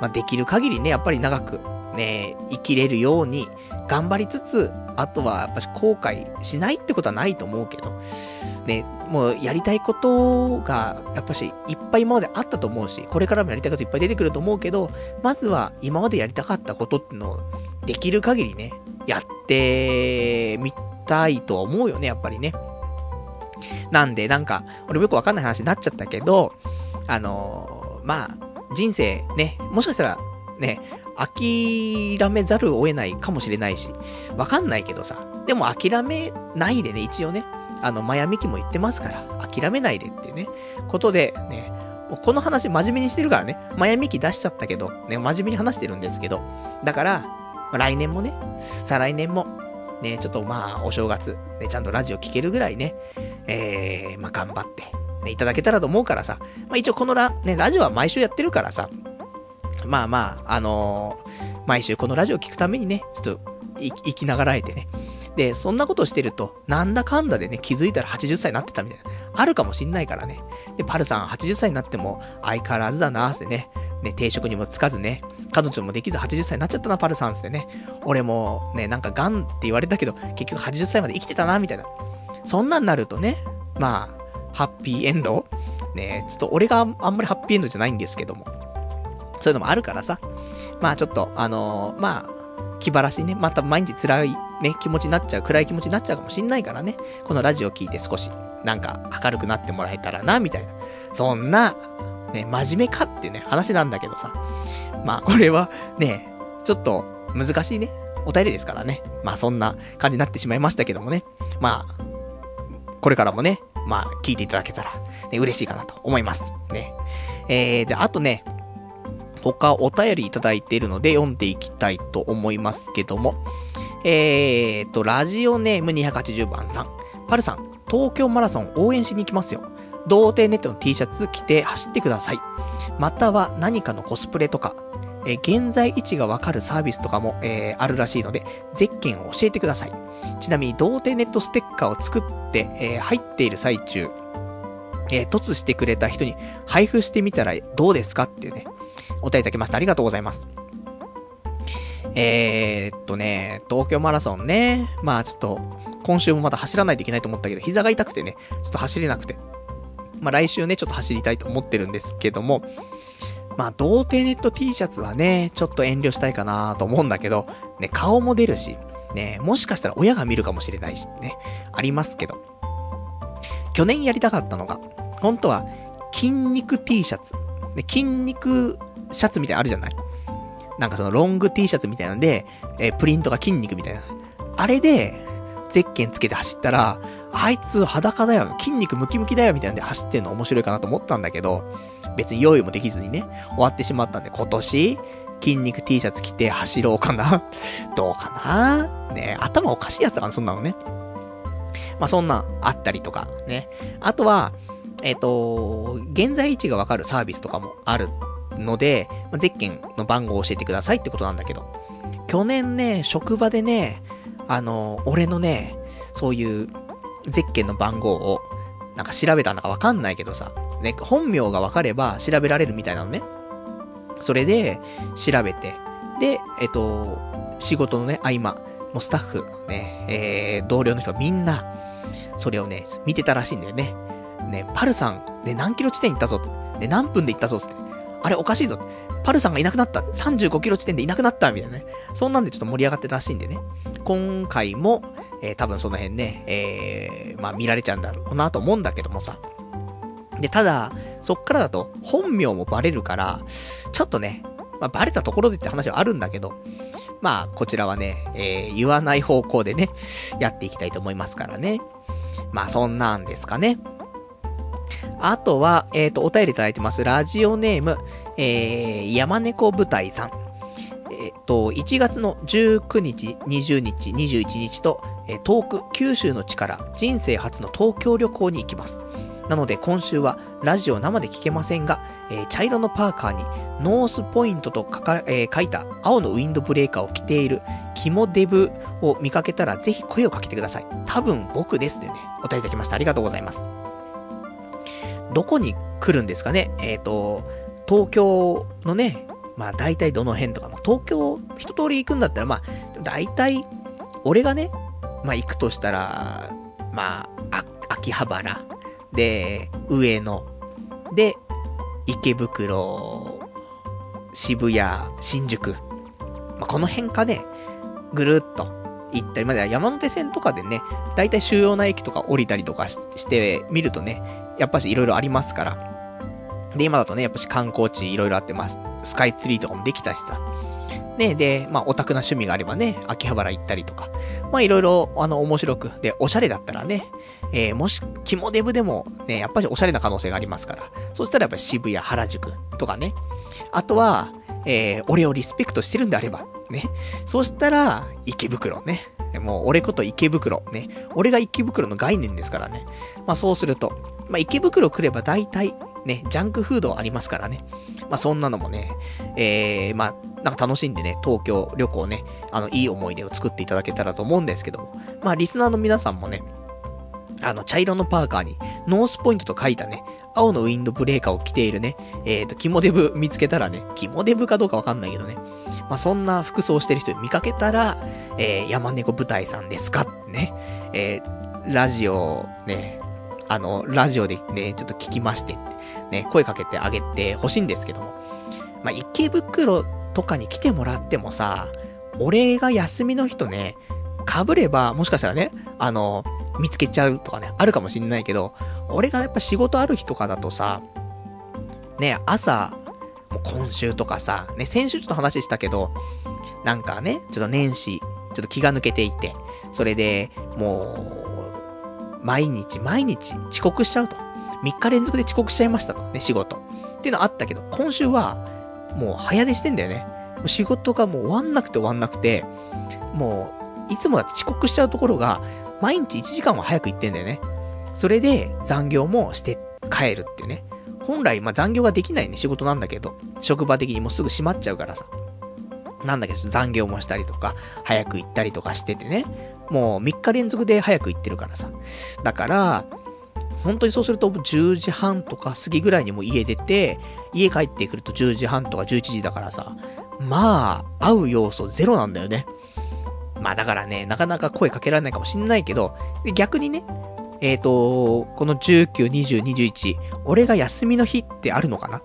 まあ、できる限りね、やっぱり長く、ね、生きれるように頑張りつつ、あとはやっぱし後悔しないってことはないと思うけど、ね、もうやりたいことが、やっぱしいっぱい今まであったと思うし、これからもやりたいこといっぱい出てくると思うけど、まずは今までやりたかったことってのを、できる限りね、やってみたいと思うよね、やっぱりね。なんで、なんか、俺もよくわかんない話になっちゃったけど、あのー、まあ、人生ね、もしかしたら、ね、諦めざるを得ないかもしれないし、わかんないけどさ、でも諦めないでね、一応ね、あの、マヤミキも言ってますから、諦めないでってね、ことで、ね、この話真面目にしてるからね、マヤミキ出しちゃったけど、ね、真面目に話してるんですけど、だから、来年もね、再来年も、ね、ちょっとまあ、お正月、ね、ちゃんとラジオ聴けるぐらいね、えー、まあ、頑張って、ね、いただけたらと思うからさ、まあ、一応このラ、ね、ラジオは毎週やってるからさ、まあまあ、あのー、毎週このラジオを聞くためにね、ちょっと、生きながらえてね。で、そんなことしてると、なんだかんだでね、気づいたら80歳になってたみたいな。あるかもしんないからね。で、パルさん80歳になっても、相変わらずだなーってね。ね、定職にもつかずね、彼女もできず80歳になっちゃったな、パルさんってね。俺もね、なんかガンって言われたけど、結局80歳まで生きてたな、みたいな。そんなんなるとね、まあ、ハッピーエンド？ね、ちょっと俺があんまりハッピーエンドじゃないんですけども。そういうのもあるからさ。まあちょっと、あのー、まあ、気晴らしにね、また毎日辛いね、気持ちになっちゃう、暗い気持ちになっちゃうかもしんないからね。このラジオ聞いて少し、なんか明るくなってもらえたらな、みたいな。そんな、ね、真面目かってね、話なんだけどさ。まあ、これは、ね、ちょっと、難しいね、お便りですからね。まあ、そんな感じになってしまいましたけどもね。まあ、これからもね、まあ、聞いていただけたら、ね、嬉しいかなと思います。ね。えー、じゃあ、あとね、他お便りいただいているので読んでいきたいと思いますけども。えーと、ラジオネーム280番さん。パルさん、東京マラソン応援しに行きますよ。童貞ネットの T シャツ着て走ってください。または何かのコスプレとか、え現在位置がわかるサービスとかも、えあるらしいので、ゼッケンを教えてください。ちなみに、童貞ネットステッカーを作って、え入っている最中、えー、突してくれた人に配布してみたらどうですかっていうね、お便りいただきました。ありがとうございます。えー、っとね、東京マラソンね、まあちょっと、今週もまだ走らないといけないと思ったけど、膝が痛くてね、ちょっと走れなくて。まあ来週ね、ちょっと走りたいと思ってるんですけども、まあ童貞ネット T シャツはね、ちょっと遠慮したいかなと思うんだけど、ね、顔も出るし、ね、もしかしたら親が見るかもしれないし、ね、ありますけど。去年やりたかったのが、本当は、筋肉 T シャツ。で筋肉シャツみたいなのあるじゃない？なんかそのロング T シャツみたいなんで、えープリントが筋肉みたいな。あれで、ゼッケンつけて走ったら、あいつ裸だよ、筋肉ムキムキだよ、みたいなんで走ってんの面白いかなと思ったんだけど、別に用意もできずにね、終わってしまったんで、今年、筋肉 T シャツ着て走ろうかな。どうかな？ね頭おかしいやつだから、そんなのね。まあ、そんなんあったりとか、ね。あとは、えっ、と、現在位置がわかるサービスとかもあるので、まあゼッケンの番号を教えてくださいってことなんだけど、去年ね、職場でね、あの、俺のね、そういうゼッケンの番号を、なんか調べたんだかわかんないけどさ、ね、本名がわかれば調べられるみたいなのね。それで、調べて、で、えっ、と、仕事のね、合間、もうスタッフ、ね、えー、同僚の人みんな、それをね、見てたらしいんだよね。ね、パルさん、ね、何キロ地点行ったぞ。ね、何分で行ったぞ、って。あれおかしいぞ。パルさんがいなくなった。35キロ地点でいなくなった。みたいなね。そんなんでちょっと盛り上がってたらしいんでね。今回も、えー多分その辺ね、えー、まあ見られちゃうんだろうなと思うんだけどもさ。で、ただ、そっからだと、本名もバレるから、ちょっとね、まあバレたところでって話はあるんだけど、まあ、こちらはね、えー、言わない方向でね、やっていきたいと思いますからね。まあ、そんなんですかね。あとは、えっ、と、お便りいただいてます。ラジオネーム、えー、山猫舞台さん。と、1月の19日、20日、21日と、えー遠く九州の地から人生初の東京旅行に行きます。なので今週はラジオ生で聞けませんが、えー茶色のパーカーにノースポイントと書か、えー書いた青のウィンドブレーカーを着ているキモデブを見かけたらぜひ声をかけてください。多分僕ですってね、お便りいただきました。ありがとうございます。どこに来るんですかね？えっ、と、東京のね、まあ大体どの辺とか、まあ、東京一通り行くんだったら、まあ、大体、俺がね、まあ行くとしたら、まあ、あ秋葉原、で、上野、で、池袋、渋谷、新宿、まあこの辺かね、ぐるっと行ったり、まあ山手線とかでね、大体主要な駅とか降りたりとかししてみるとね、やっぱしいろいろありますから。で、今だとね、やっぱし観光地いろいろあって、まあ、スカイツリーとかもできたしさ。ね、で、まあ、オタクな趣味があればね、秋葉原行ったりとか。まあ、いろいろ、あの、面白く。で、おしゃれだったらね、えー、もし、肝デブでも、ね、やっぱりおしゃれな可能性がありますから。そしたらやっぱ渋谷、原宿とかね。あとは、えー、俺をリスペクトしてるんであれば、ね。そしたら、池袋ね。もう、俺こと池袋ね。俺が池袋の概念ですからね。まあ、そうすると、まあ、池袋来れば大体、ね、ジャンクフードありますからね。まあ、そんなのもね、えー、まあ、なんか楽しんでね、東京旅行ね、あの、いい思い出を作っていただけたらと思うんですけども。まあ、リスナーの皆さんもね、あの、茶色のパーカーに、ノースポイントと書いたね、青のウィンドブレーカーを着ているね、えっ、と、キモデブ見つけたらね、キモデブかどうかわかんないけどね。まあ、そんな服装してる人見かけたら、えー、山猫舞台さんですかってね。えー、ラジオ、ね、あの、ラジオでね、ちょっと聞きまして、ね、声かけてあげてほしいんですけども。まあ、池袋とかに来てもらってもさ、俺が休みの日とね、被れば、もしかしたらね、あの、見つけちゃうとかね、あるかもしんないけど、俺がやっぱ仕事ある日とかだとさ、ね、朝、もう今週とかさ、ね、先週ちょっと話したけど、なんかね、ちょっと年始、ちょっと気が抜けていて、それで、もう、毎日毎日遅刻しちゃうと。3日連続で遅刻しちゃいましたと。ね、仕事。っていうのあったけど、今週は、もう早出してんだよね。仕事がもう終わんなくて終わんなくて、もう、いつもだって遅刻しちゃうところが、毎日1時間は早く行ってんだよね。それで残業もして帰るっていうね。本来、まあ、残業ができないね、仕事なんだけど、職場的にもうすぐ閉まっちゃうからさ。なんだけど、残業もしたりとか、早く行ったりとかしててね。もう3日連続で早く行ってるからさ。だから、本当にそうすると10時半とか過ぎぐらいにも家出て、家帰ってくると10時半とか11時だからさ、まあ、会う要素ゼロなんだよね。まあだからね、なかなか声かけられないかもしんないけど、逆にね、えっ、ー、と、この19、20、21、俺が休みの日ってあるのかな？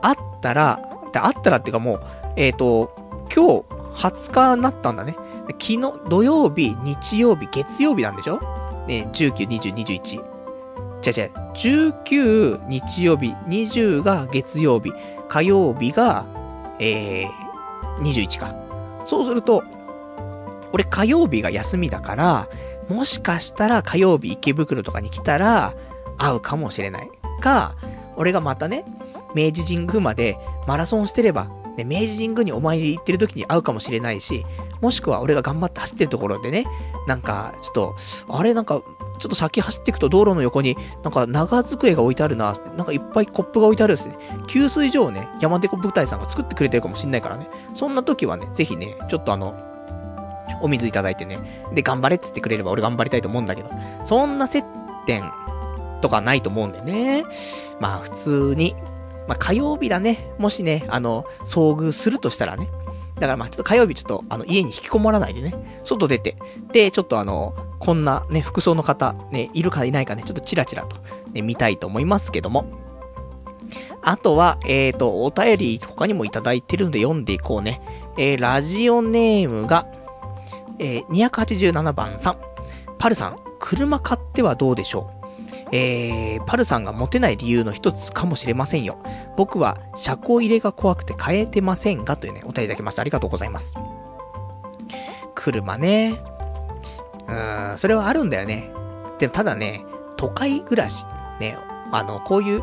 あったら、あったらっていうかもう、えっ、ー、と、今日20日になったんだね。昨日、土曜日、日曜日、月曜日なんでしょ？ね、19、20、21。じゃじゃ、19日曜日、20が月曜日、火曜日が、えー、21か。そうすると、俺火曜日が休みだから、もしかしたら火曜日池袋とかに来たら、会うかもしれない。か、俺がまたね、明治神宮までマラソンしてれば、ね、明治神宮にお参り行ってる時に会うかもしれないし、もしくは俺が頑張って走ってるところでね、なんか、ちょっと、あれ？なんか、ちょっと先走っていくと道路の横に、なんか長机が置いてあるな、なんかいっぱいコップが置いてあるんですね。給水所をね、山手部隊さんが作ってくれてるかもしんないからね。そんな時はね、ぜひね、ちょっとあの、お水いただいてね。で、頑張れっつってくれれば俺頑張りたいと思うんだけど、そんな接点とかないと思うんでね。まあ普通に、まあ火曜日だね。もしね、あの、遭遇するとしたらね。だからまあちょっと火曜日ちょっとあの家に引きこもらないでね。外出て。で、ちょっとあの、こんなね、服装の方、ね、いるかいないかね、ちょっとチラチラと、ね、見たいと思いますけども。あとは、えっ、ー、と、お便り他にもいただいてるので読んでいこうね。えー、ラジオネームが、えー、287番さん。パルさん、車買ってはどうでしょう？えー、パルさんが持てない理由の一つかもしれませんよ。僕は車庫入れが怖くて買えてませんがというね、お便りいただきました。ありがとうございます。車ね。うーん、それはあるんだよね。でもただね、都会暮らし、ね、あの、こういう、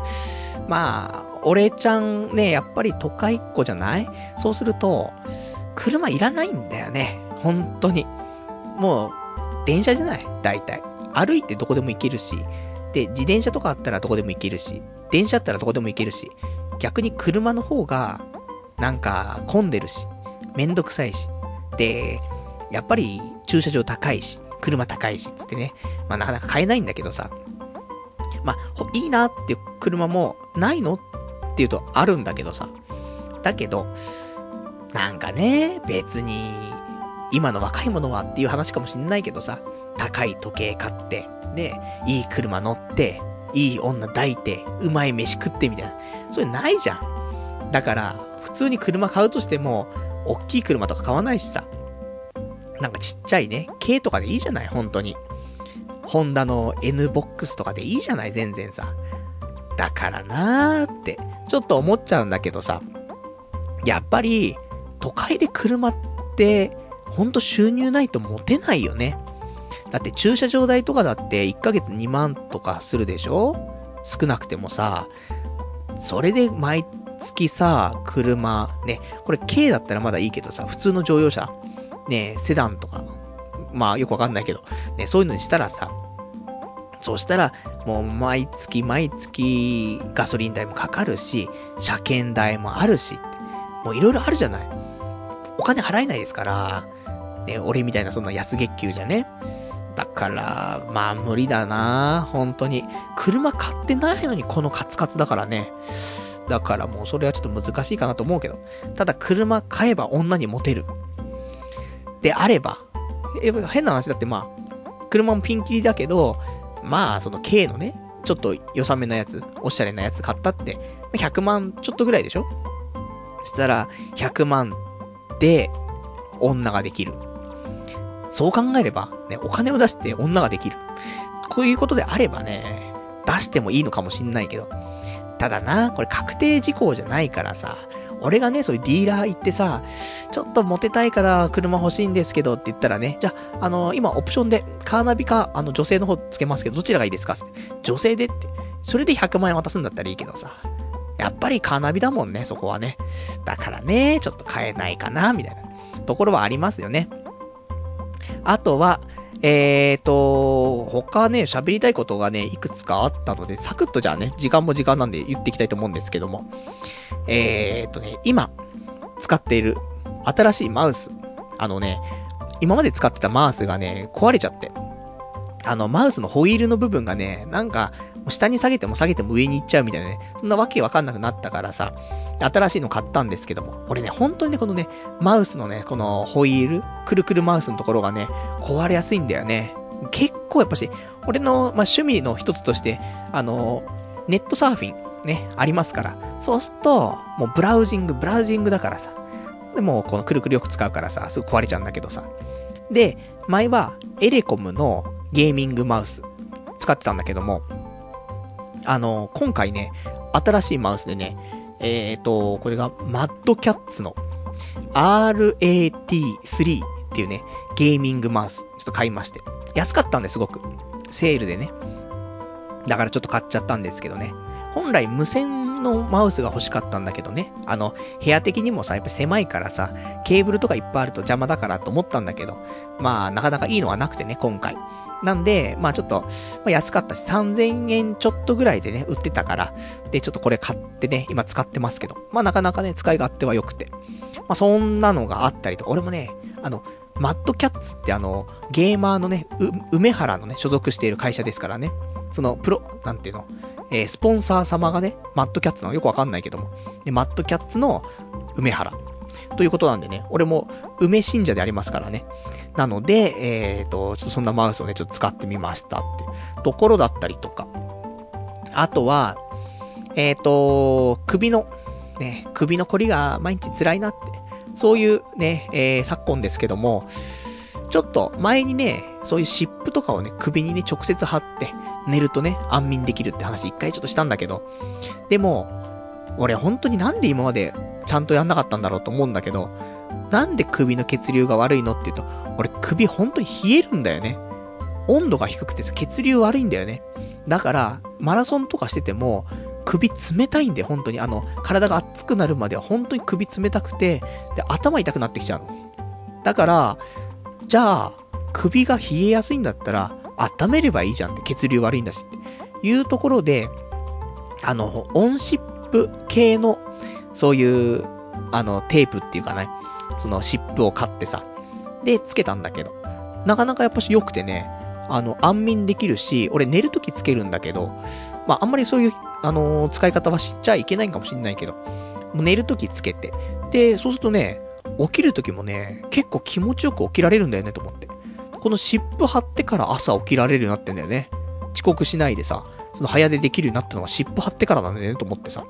まあ、俺ちゃんね、やっぱり都会っ子じゃない？そうすると、車いらないんだよね。本当に。もう、電車じゃない？大体。歩いてどこでも行けるし、で、自転車とかあったらどこでも行けるし、電車あったらどこでも行けるし、逆に車の方が、なんか、混んでるし、めんどくさいし、で、やっぱり駐車場高いし、車高いし、つってね。まあなかなか買えないんだけどさ。まあ、いいなっていう車もないのっていうとあるんだけどさ。だけど、なんかね、別に、今の若い者はっていう話かもしんないけどさ、高い時計買って、で、いい車乗って、いい女抱いて、うまい飯食ってみたいな。それないじゃん。だから、普通に車買うとしても、大きい車とか買わないしさ。なんかちっちゃいね、軽とかでいいじゃない、本当に。ホンダの N ボックスとかでいいじゃない、全然さ。だからなーって、ちょっと思っちゃうんだけどさ。やっぱり、都会で車って、ほんと収入ないと持てないよね。だって駐車場代とかだって1ヶ月2万とかするでしょ？少なくてもさ、それで毎月さ、車、ね、これ軽だったらまだいいけどさ、普通の乗用車、ね、セダンとか、まあよくわかんないけど、ね、そういうのにしたらさ、そうしたら、もう毎月毎月ガソリン代もかかるし、車検代もあるし、もういろいろあるじゃない。お金払えないですから、ね、俺みたいなそんな安月給じゃね。だから、まあ無理だな本当に。車買ってないのにこのカツカツだからね。だからもうそれはちょっと難しいかなと思うけど。ただ車買えば女にモテる。であれば、え、変な話だってまあ、車もピンキリだけど、まあその軽のね、ちょっと良さめなやつ、おしゃれなやつ買ったって、100万ちょっとぐらいでしょ？そしたら、100万で、女ができる。そう考えれば、ね、お金を出して女ができる。こういうことであればね、出してもいいのかもしんないけど。ただな、これ確定事項じゃないからさ、俺がね、そういうディーラー行ってさ、ちょっとモテたいから車欲しいんですけどって言ったらね、じゃあ、あのー、今オプションでカーナビか、あの、女性の方つけますけど、どちらがいいですか。女性でって。それで100万円渡すんだったらいいけどさ。やっぱりカーナビだもんね、そこはね。だからね、ちょっと買えないかな、みたいなところはありますよね。あとは、えーと、他ね、喋りたいことがね、いくつかあったので、サクッとじゃあね、時間も時間なんで言っていきたいと思うんですけども。えーとね、今、使っている新しいマウス。あのね、今まで使ってたマウスがね、壊れちゃって。あの、マウスのホイールの部分がね、なんか、下に下げても下げても上に行っちゃうみたいなね、そんなわけわかんなくなったからさ、新しいの買ったんですけども、俺ね、本当にね、このね、マウスのね、このホイール、くるくるマウスのところがね、壊れやすいんだよね。結構やっぱし、俺の、まあ、趣味の一つとして、あの、ネットサーフィン、ね、ありますから、そうすると、もうブラウジング、ブラウジングだからさ、でも、このくるくるよく使うからさ、すぐ壊れちゃうんだけどさ。で、前は、エレコムのゲーミングマウス、使ってたんだけども、あの、今回ね、新しいマウスでね、えっ、ー、と、これが、マッドキャッツの RAT3 っていうね、ゲーミングマウス、ちょっと買いまして。安かったんですごく。セールでね。だからちょっと買っちゃったんですけどね。本来無線のマウスが欲しかったんだけどね。あの、部屋的にもさ、やっぱ狭いからさ、ケーブルとかいっぱいあると邪魔だからと思ったんだけど、まあ、なかなかいいのはなくてね、今回。なんで、まあちょっと、まあ、安かったし、3000円ちょっとぐらいでね、売ってたから、で、ちょっとこれ買ってね、今使ってますけど、まあなかなかね、使い勝手は良くて。まあそんなのがあったりとか、俺もね、あの、マッドキャッツってあの、ゲーマーのね、梅原のね、所属している会社ですからね、その、プロ、なんていうの、えー、スポンサー様がね、マッドキャッツのよくわかんないけども、でマッドキャッツの梅原。ということなんでね、俺も梅信者でありますからね。なので、えっ、ー、と、ちょっとそんなマウスをね、ちょっと使ってみましたってところだったりとか。あとは、えっ、ー、と、首の、ね、首の凝りが毎日辛いなって、そういうね、えー、昨今ですけども、ちょっと前にね、そういう湿布とかをね、首にね、直接貼って、寝るとね、安眠できるって話一回ちょっとしたんだけど、でも、俺本当になんで今までちゃんとやんなかったんだろうと思うんだけど、なんで首の血流が悪いのって言うと、俺首本当に冷えるんだよね。温度が低くて血流悪いんだよね。だから、マラソンとかしてても、首冷たいんだよ、本当に。あの、体が熱くなるまでは本当に首冷たくて、で、頭痛くなってきちゃうの。だから、じゃあ、首が冷えやすいんだったら、温めればいいじゃんって、血流悪いんだしっていうところで、あの、温湿プ系の、そういう、あの、テープっていうかね、その湿布を買ってさ、で、つけたんだけど、なかなかやっぱし良くてね、あの、安眠できるし、俺寝るときつけるんだけど、まあ、あんまりそういう、あのー、使い方は知っちゃいけないかもしんないけど、もう寝るときつけて、で、そうするとね、起きるときもね、結構気持ちよく起きられるんだよねと思って。この湿布貼ってから朝起きられるようになってんだよね。遅刻しないでさ、その早出できるようになったのは湿布貼ってからなんだよねと思ってさ。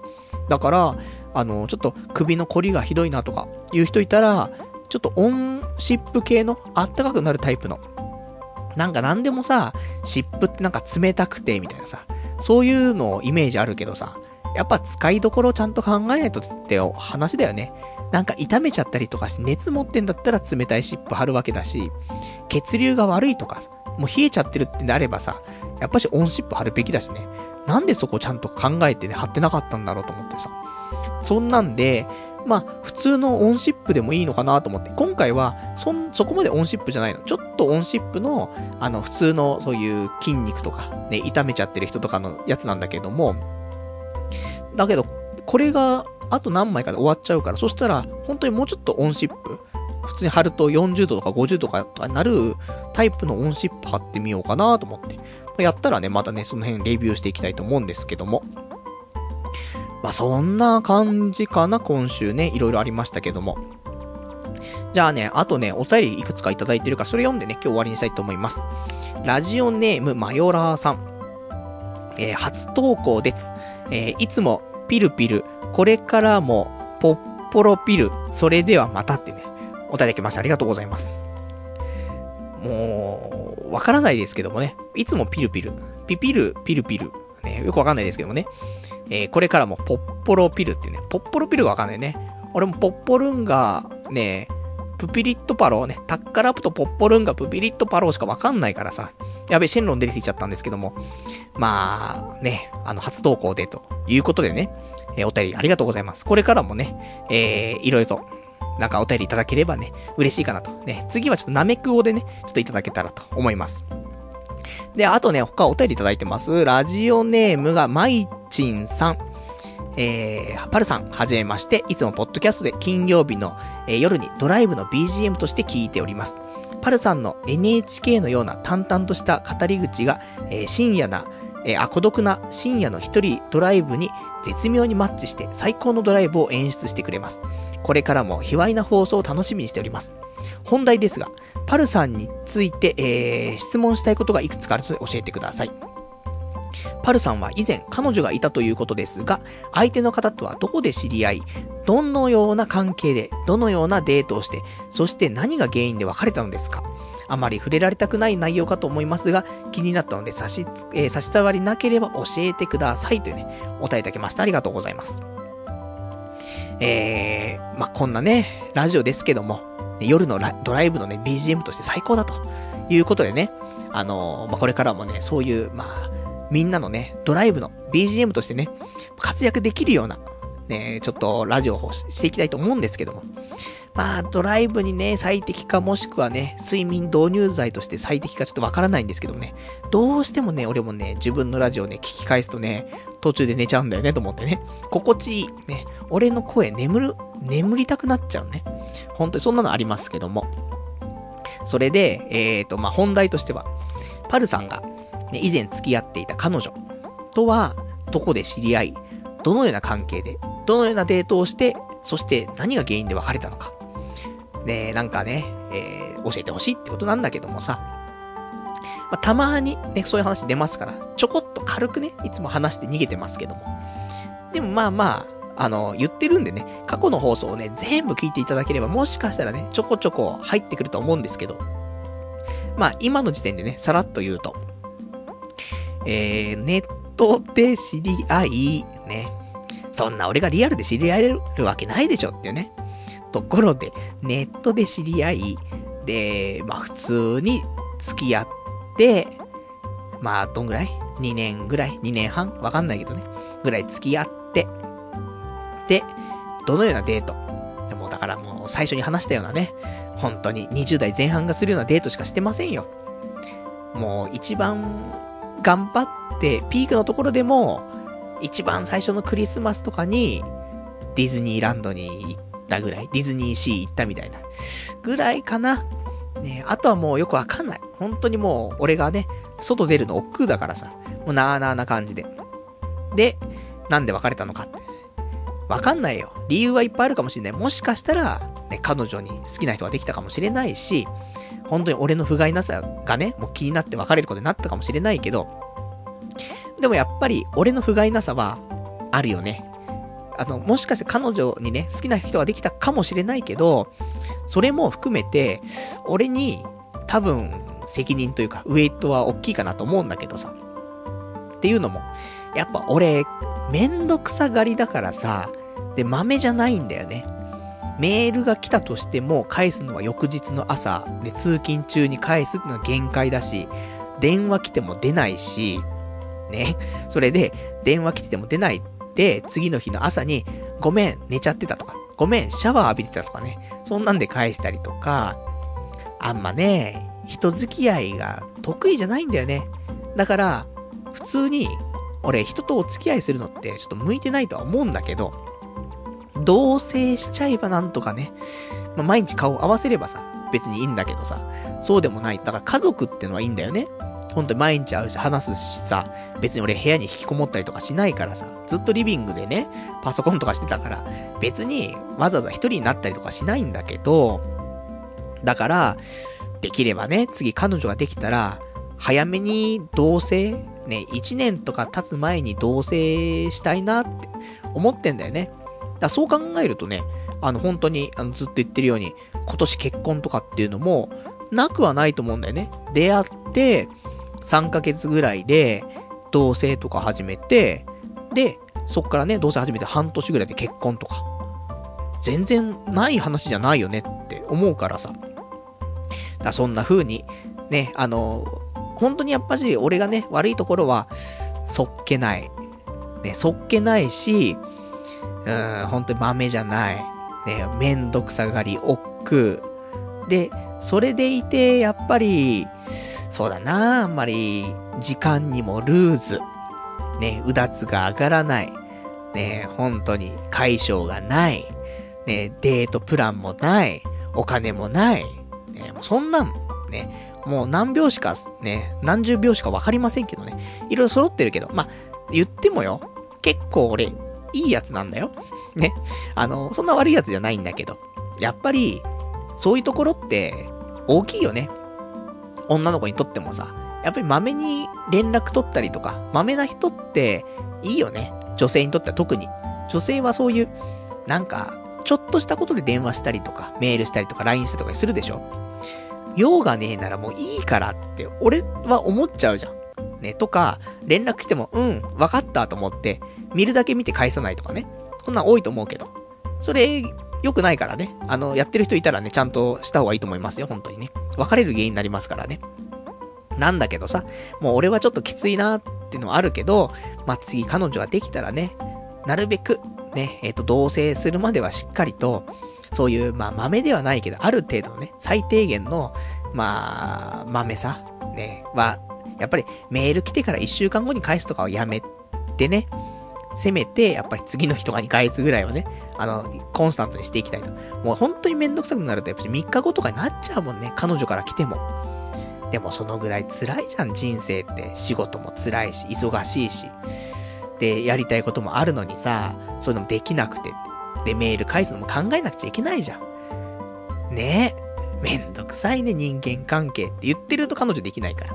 だから、あの、ちょっと首の凝りがひどいなとかいう人いたら、ちょっと温湿布系のあったかくなるタイプの。なんか何でもさ、湿布ってなんか冷たくてみたいなさ、そういうのイメージあるけどさ、やっぱ使いどころをちゃんと考えないとって話だよね。なんか痛めちゃったりとかして熱持ってんだったら冷たい湿布貼るわけだし、血流が悪いとか、もう冷えちゃってるってなればさ、やっぱしオンシップ貼るべきだしね。なんでそこちゃんと考えてね、貼ってなかったんだろうと思ってさ。そんなんで、まあ、普通のオンシップでもいいのかなと思って、今回は、そん、そこまでオンシップじゃないの。ちょっとオンシップの、あの、普通の、そういう筋肉とか、ね、痛めちゃってる人とかのやつなんだけども、だけど、これが、あと何枚かで終わっちゃうから、そしたら、本当にもうちょっとオンシップ、普通に貼ると40度とか50度とかになるタイプのオンシップ貼ってみようかなと思って。やったらね、またね、その辺レビューしていきたいと思うんですけども。まあ、そんな感じかな、今週ね、いろいろありましたけども。じゃあね、あとね、お便りいくつかいただいてるから、それ読んでね、今日終わりにしたいと思います。ラジオネーム、マヨラーさん。えー、初投稿です。えー、いつも、ピルピル、これからも、ポッポロピル、それではまたってね、お便りきました。ありがとうございます。もう、わからないですけどもね。いつもピルピル。ピピル、ピルピル。ね、よくわかんないですけどもね。えー、これからもポッポロピルっていうね。ポッポロピルがわかんないね。俺もポッポルンガ、ね、プピリットパローね。タッカラプとポッポルンガ、プピリットパローしかわかんないからさ。やべ、シェンロン出てきちゃったんですけども。まあ、ね、あの、初投稿でということでね。えー、お便りありがとうございます。これからもね、えー、いろいろと、なんかお便りいただければね、嬉しいかなと。ね、次はちょっとナメクオでね、ちょっといただけたらと思います。で、あとね、他お便りいただいてます。ラジオネームがまいちんさん。えー、パルさん、はじめまして。いつもポッドキャストで金曜日の、えー、夜にドライブの BGM として聞いております。パルさんの NHK のような淡々とした語り口が、えー、深夜な、えー、あ、孤独な深夜の一人ドライブに絶妙にマッチして最高のドライブを演出してくれます。これからも卑猥な放送を楽しみにしております。本題ですが、パルさんについて、えー、質問したいことがいくつかあるので教えてください。パルさんは以前彼女がいたということですが、相手の方とはどこで知り合い、どのような関係で、どのようなデートをして、そして何が原因で別れたのですかあまり触れられたくない内容かと思いますが、気になったので差し、えー、差し障りなければ教えてくださいというね、お答えいただきました。ありがとうございます。えー、まあ、こんなね、ラジオですけども、夜のドライブのね、BGM として最高だということでね、あのー、まあ、これからもね、そういう、まあ、みんなのね、ドライブの BGM としてね、活躍できるような、ね、ちょっとラジオをしていきたいと思うんですけども。まあ、ドライブにね、最適かもしくはね、睡眠導入剤として最適かちょっとわからないんですけどね、どうしてもね、俺もね、自分のラジオね、聞き返すとね、途中で寝ちゃうんだよねと思ってね、心地いい、ね、俺の声眠る、眠りたくなっちゃうね。本当にそんなのありますけども。それで、えっ、ー、と、まあ、本題としては、パルさんが、ね、以前付き合っていた彼女とは、どこで知り合い、どのような関係で、どのようなデートをして、そして何が原因で別れたのか。ねなんかね、えー、教えてほしいってことなんだけどもさ、まあ、たまにね、そういう話出ますから、ちょこっと軽くね、いつも話して逃げてますけども。でもまあまあ、あの、言ってるんでね、過去の放送をね、全部聞いていただければ、もしかしたらね、ちょこちょこ入ってくると思うんですけど、まあ、今の時点でね、さらっと言うと、えー、ネットで知り合い、ね。そんな俺がリアルで知り合えるわけないでしょっていうね。ところで、ネットで知り合い、で、まあ普通に付き合って、まあどんぐらい ?2 年ぐらい ?2 年半？わかんないけどね。ぐらい付き合って、で、どのようなデート？でもだからもう最初に話したようなね、本当に20代前半がするようなデートしかしてませんよ。もう一番頑張って、ピークのところでも、一番最初のクリスマスとかに、ディズニーランドに行ったぐらい、ディズニーシー行ったみたいな、ぐらいかな。ねあとはもうよくわかんない。本当にもう、俺がね、外出るの億劫だからさ、もうなーなーな感じで。で、なんで別れたのかって。わかんないよ。理由はいっぱいあるかもしれない。もしかしたら、ね、彼女に好きな人ができたかもしれないし、本当に俺の不甲斐なさがね、もう気になって別れることになったかもしれないけど、でもやっぱり俺の不甲斐なさはあるよね。あの、もしかして彼女にね、好きな人ができたかもしれないけど、それも含めて、俺に多分責任というか、ウェイトは大きいかなと思うんだけどさ。っていうのも、やっぱ俺、めんどくさがりだからさ、で、豆じゃないんだよね。メールが来たとしても返すのは翌日の朝、で、通勤中に返すってのは限界だし、電話来ても出ないし、ね。それで、電話来てても出ないて、次の日の朝に、ごめん、寝ちゃってたとか、ごめん、シャワー浴びてたとかね。そんなんで返したりとか、あんまね、人付き合いが得意じゃないんだよね。だから、普通に、俺、人とお付き合いするのってちょっと向いてないとは思うんだけど、同棲しちゃえばなんとかね、まあ、毎日顔合わせればさ、別にいいんだけどさ、そうでもない。だから家族ってのはいいんだよね。ほんとに毎日会うし、話すしさ、別に俺部屋に引きこもったりとかしないからさ、ずっとリビングでね、パソコンとかしてたから、別にわざわざ一人になったりとかしないんだけど、だから、できればね、次彼女ができたら、早めに同棲ね、一年とか経つ前に同棲したいなって思ってんだよね。だそう考えるとね、あの、本当に、あの、ずっと言ってるように、今年結婚とかっていうのも、なくはないと思うんだよね。出会って、3ヶ月ぐらいで、同棲とか始めて、で、そっからね、同棲始めて半年ぐらいで結婚とか。全然ない話じゃないよねって思うからさ。だそんな風に、ね、あの、本当にやっぱし、俺がね、悪いところは、そっけない。ね、そっけないし、うん、本当に豆じゃない。ね、めんどくさがり、億劫。で、それでいて、やっぱり、そうだな、あんまり、時間にもルーズ。ね、うだつが上がらない。ね、本当に、解消がない。ね、デートプランもない。お金もない。ね、もうそんなん、ね、もう何秒しか、ね、何十秒しかわかりませんけどね。いろいろ揃ってるけど、まあ、言ってもよ、結構俺、いいやつなんだよ。ね。あの、そんな悪いやつじゃないんだけど。やっぱり、そういうところって、大きいよね。女の子にとってもさ。やっぱり豆に連絡取ったりとか、豆な人って、いいよね。女性にとっては特に。女性はそういう、なんか、ちょっとしたことで電話したりとか、メールしたりとか、LINE したりとかするでしょ用がねえならもういいからって、俺は思っちゃうじゃん。ね、とか、連絡来ても、うん、わかったと思って、見るだけ見て返さないとかね。そんなん多いと思うけど。それ、良くないからね。あの、やってる人いたらね、ちゃんとした方がいいと思いますよ、本当にね。別れる原因になりますからね。なんだけどさ、もう俺はちょっときついなっていうのはあるけど、まあ、次彼女ができたらね、なるべく、ね、えっ、ー、と、同棲するまではしっかりと、そういう、まあ、豆ではないけど、ある程度のね、最低限の、まあ、豆さ、ね、は、やっぱりメール来てから1週間後に返すとかをやめてね、せめて、やっぱり次の日とか2ヶ月ぐらいはね、あの、コンスタントにしていきたいと。もう本当にめんどくさくなると、やっぱり3日後とかになっちゃうもんね、彼女から来ても。でもそのぐらい辛いじゃん、人生って。仕事も辛いし、忙しいし。で、やりたいこともあるのにさ、そういうのもできなくて。で、メール返すのも考えなくちゃいけないじゃん。ねえ。めんどくさいね、人間関係って言ってると彼女できないから。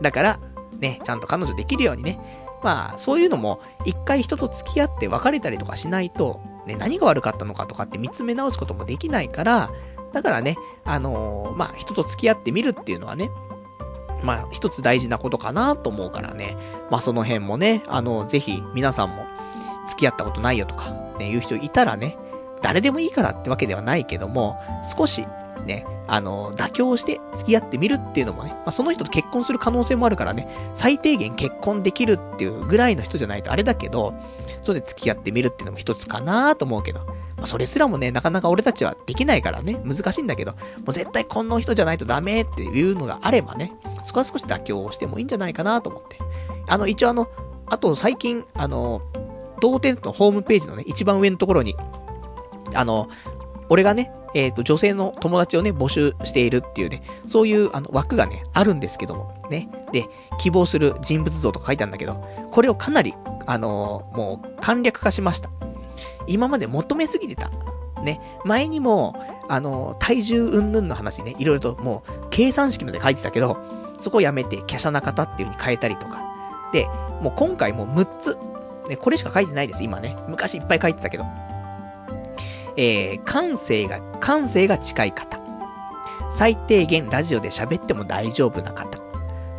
だから、ね、ちゃんと彼女できるようにね。まあ、そういうのも、一回人と付き合って別れたりとかしないと、ね、何が悪かったのかとかって見つめ直すこともできないから、だからね、あのー、まあ、人と付き合ってみるっていうのはね、まあ、一つ大事なことかなと思うからね。まあ、その辺もね、あの、ぜひ、皆さんも、付き合ったことないよとか、ね、言う人いたらね、誰でもいいからってわけではないけども、少し、ね、あの、妥協して付き合ってみるっていうのもね、まあ、その人と結婚する可能性もあるからね、最低限結婚できるっていうぐらいの人じゃないとあれだけど、それで付き合ってみるっていうのも一つかなと思うけど、まあ、それすらもね、なかなか俺たちはできないからね、難しいんだけど、もう絶対この人じゃないとダメっていうのがあればね、そこは少し妥協をしてもいいんじゃないかなと思って。あの、一応あの、あと最近、あの、同点のホームページのね、一番上のところに、あの、俺がね、えっ、ー、と、女性の友達をね、募集しているっていうね、そういうあの枠がね、あるんですけども、ね。で、希望する人物像とか書いてあるんだけど、これをかなり、あのー、もう簡略化しました。今まで求めすぎてた。ね。前にも、あのー、体重云々の話ね、いろいろともう、計算式まで書いてたけど、そこをやめて、華奢な方っていう風に変えたりとか。で、もう今回もう6つ。ね、これしか書いてないです、今ね。昔いっぱい書いてたけど。えー、感性が、感性が近い方。最低限ラジオで喋っても大丈夫な方。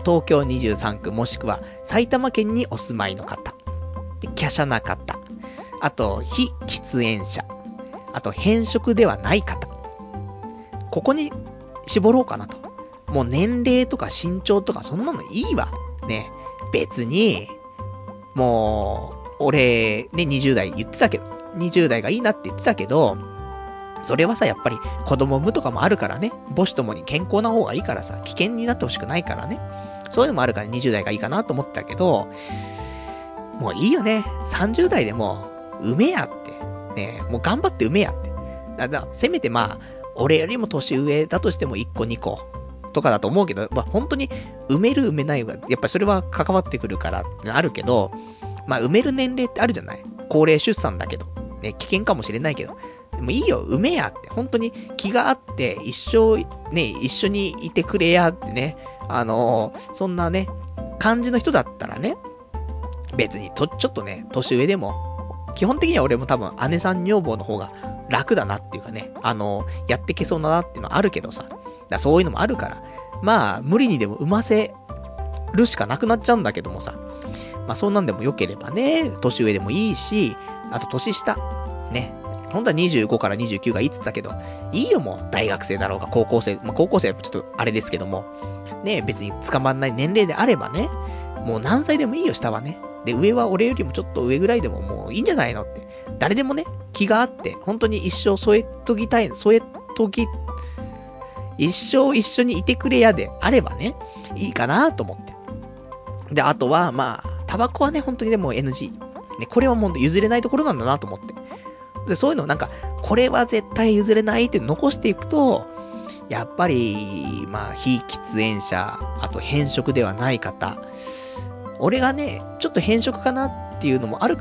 東京23区もしくは埼玉県にお住まいの方。華奢な方。あと、非喫煙者。あと、変色ではない方。ここに絞ろうかなと。もう年齢とか身長とかそんなのいいわ。ね。別に、もう、俺、ね、20代言ってたけど、20代がいいなって言ってたけど、それはさ、やっぱり子供産むとかもあるからね、母子ともに健康な方がいいからさ、危険になってほしくないからね。そういうのもあるから20代がいいかなと思ったけど、もういいよね。30代でも、産めやって。ねもう頑張って産めやって。だだせめてまあ、俺よりも年上だとしても1個2個とかだと思うけど、まあ本当に産める産めないは、やっぱりそれは関わってくるからあるけど、まあ産める年齢ってあるじゃない？高齢出産だけど。ね、危険かもしれないけど。でもいいよ、産めやって。本当に気があって、一生、ね、一緒にいてくれやってね。あのー、そんなね、感じの人だったらね、別にと、ちょっとね、年上でも、基本的には俺も多分姉さん女房の方が楽だなっていうかね、あのー、やってけそうだなっていうのはあるけどさ。だそういうのもあるから。まあ、無理にでも産ませるしかなくなっちゃうんだけどもさ。まあそんなんでも良ければね、年上でもいいし、あと年下。ね。本当は25から29がいいっつったけど、いいよもう、大学生だろうが、高校生、まあ高校生はちょっとあれですけども、ね、別に捕まんない年齢であればね、もう何歳でもいいよ、下はね。で、上は俺よりもちょっと上ぐらいでももういいんじゃないのって。誰でもね、気があって、本当に一生添えときたい、添えとき、一生一緒にいてくれやであればね、いいかなと思って。で、あとは、まあ、タバコはね、本当にでも NG。ね、これはもう譲れないところなんだなと思って。で、そういうのなんか、これは絶対譲れないって残していくと、やっぱり、まあ、非喫煙者、あと変色ではない方。俺がね、ちょっと変色かなっていうのもある、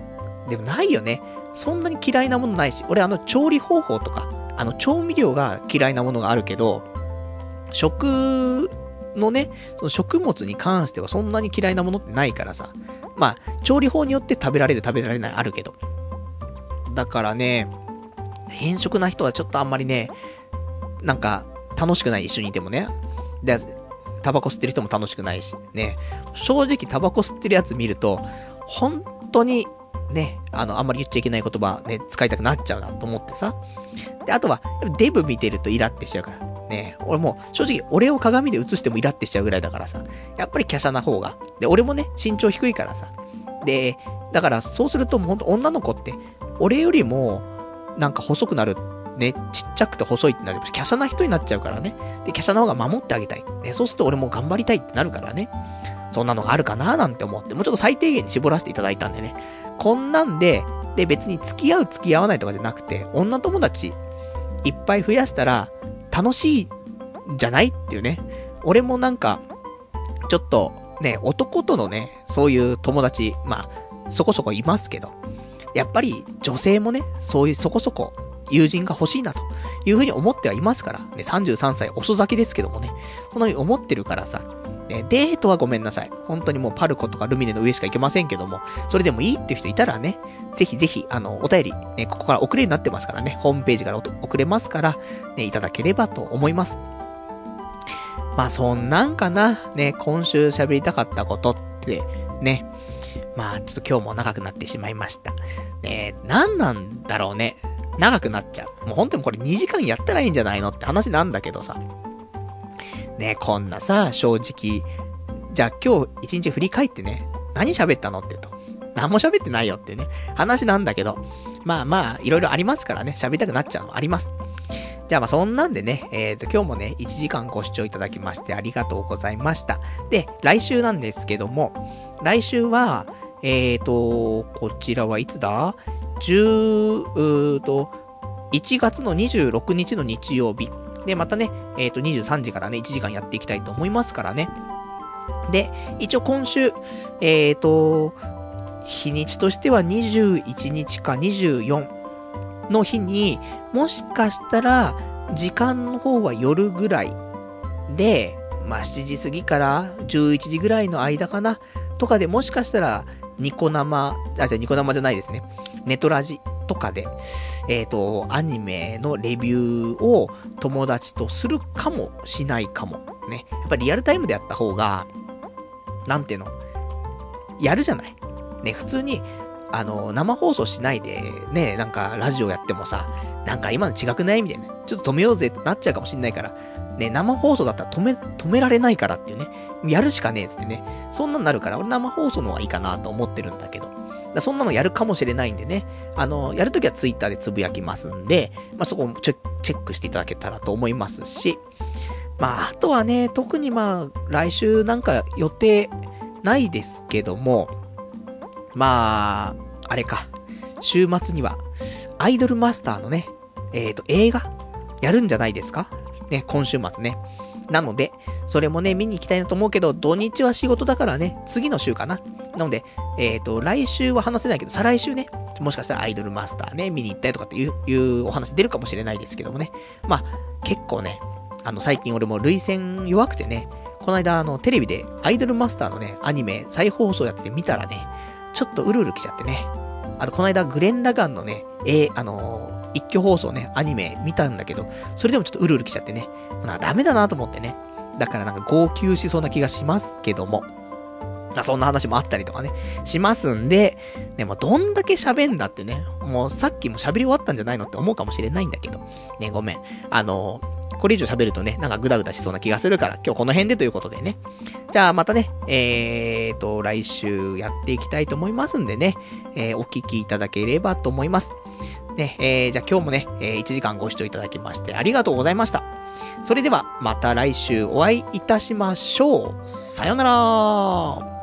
でもないよね。そんなに嫌いなものないし、俺あの調理方法とか、あの調味料が嫌いなものがあるけど、食のね、その食物に関してはそんなに嫌いなものってないからさ。まあ、調理法によって食べられる食べられないあるけど。だからね、変色な人はちょっとあんまりね、なんか、楽しくない、一緒にいてもね。で、タバコ吸ってる人も楽しくないし、ね。正直タバコ吸ってるやつ見ると、本当に、ね、あの、あんまり言っちゃいけない言葉ね、使いたくなっちゃうなと思ってさ。で、あとは、デブ見てるとイラってしちゃうから。ね、俺も正直俺を鏡で映してもイラってしちゃうぐらいだからさ、やっぱり華奢な方が。で、俺もね、身長低いからさ。で、だからそうするとほんと女の子って、俺よりも、なんか細くなる、ね、ちっちゃくて細いってなる。華奢な人になっちゃうからね。で、華奢な方が守ってあげたい。ね、そうすると俺も頑張りたいってなるからね。そんなのがあるかななんて思って、もうちょっと最低限に絞らせていただいたんでね。こんなんで、で別に付き合う付き合わないとかじゃなくて、女友達いっぱい増やしたら、楽しいじゃないっていうね。俺もなんか、ちょっとね、男とのね、そういう友達、まあ、そこそこいますけど、やっぱり女性もね、そういうそこそこ友人が欲しいなというふうに思ってはいますから、ね、33歳遅咲きですけどもね、そのように思ってるからさ、ね、デートはごめんなさい。本当にもうパルコとかルミネの上しか行けませんけども、それでもいいっていう人いたらね、ぜひぜひ、あの、お便り、ね、ここから送れるようになってますからね、ホームページから送れますから、ね、いただければと思います。まあ、そんなんかな、ね、今週喋りたかったことって、ね、まあ、ちょっと今日も長くなってしまいました。ね、何なんだろうね。長くなっちゃう。もう本当にこれ2時間やったらいいんじゃないのって話なんだけどさ。ねこんなさ、正直、じゃあ今日一日振り返ってね、何喋ったのってと。何も喋ってないよってね、話なんだけど、まあまあ、いろいろありますからね、喋りたくなっちゃうのあります。じゃあまあそんなんでね、えっ、ー、と今日もね、1時間ご視聴いただきましてありがとうございました。で、来週なんですけども、来週は、えっ、ー、と、こちらはいつだ ?10、うと、1月の26日の日曜日。で、またね、えっ、ー、と、23時からね、1時間やっていきたいと思いますからね。で、一応今週、えっ、ー、と、日にちとしては21日か24の日に、もしかしたら、時間の方は夜ぐらいで、まあ、7時過ぎから11時ぐらいの間かな、とかでもしかしたら、ニコ生、あ、じゃニコ生じゃないですね。ネトラジとかで、えっ、ー、と、アニメのレビューを友達とするかもしないかも。ね。やっぱリアルタイムでやった方が、なんていうのやるじゃないね、普通に、あの、生放送しないで、ね、なんか、ラジオやってもさ、なんか今の違くないみたいな。ちょっと止めようぜってなっちゃうかもしんないから、ね、生放送だったら止め、止められないからっていうね、やるしかねえっつってね、そんなになるから、俺生放送の方がいいかなと思ってるんだけど、だそんなのやるかもしれないんでね、あの、やるときはツイッターでつぶやきますんで、まあ、そこもチェックしていただけたらと思いますし、まあ、あとはね、特にまあ、来週なんか予定ないですけども、まあ、あれか、週末には、アイドルマスターのね、えっ、ー、と、映画、やるんじゃないですか？ね、今週末ね。なので、それもね、見に行きたいなと思うけど、土日は仕事だからね、次の週かな。なので、えっ、ー、と、来週は話せないけど、再来週ね、もしかしたらアイドルマスターね、見に行ったりとかっていういうお話出るかもしれないですけどもね。まあ、結構ね、あの、最近俺も類線弱くてね、この間、あの、テレビでアイドルマスターのね、アニメ再放送やってて見たらね、ちょっとうるうる来ちゃってね。あと、この間、グレン・ラガンのね、えー、あのー、一挙放送ね、アニメ見たんだけど、それでもちょっとうるうる来ちゃってね。な、ダメだなと思ってね。だからなんか号泣しそうな気がしますけども。まあそんな話もあったりとかね、しますんで、でもどんだけ喋んだってね、もうさっきも喋り終わったんじゃないのって思うかもしれないんだけど、ね、ごめん。あのこれ以上喋るとね、なんかグダグダしそうな気がするから、今日この辺でということでね。じゃあまたね、えーと、来週やっていきたいと思いますんでね、えー、お聞きいただければと思います。ね、えー、じゃあ今日もね、えー、1時間ご視聴いただきましてありがとうございました。それでは、また来週お会いいたしましょう。さよなら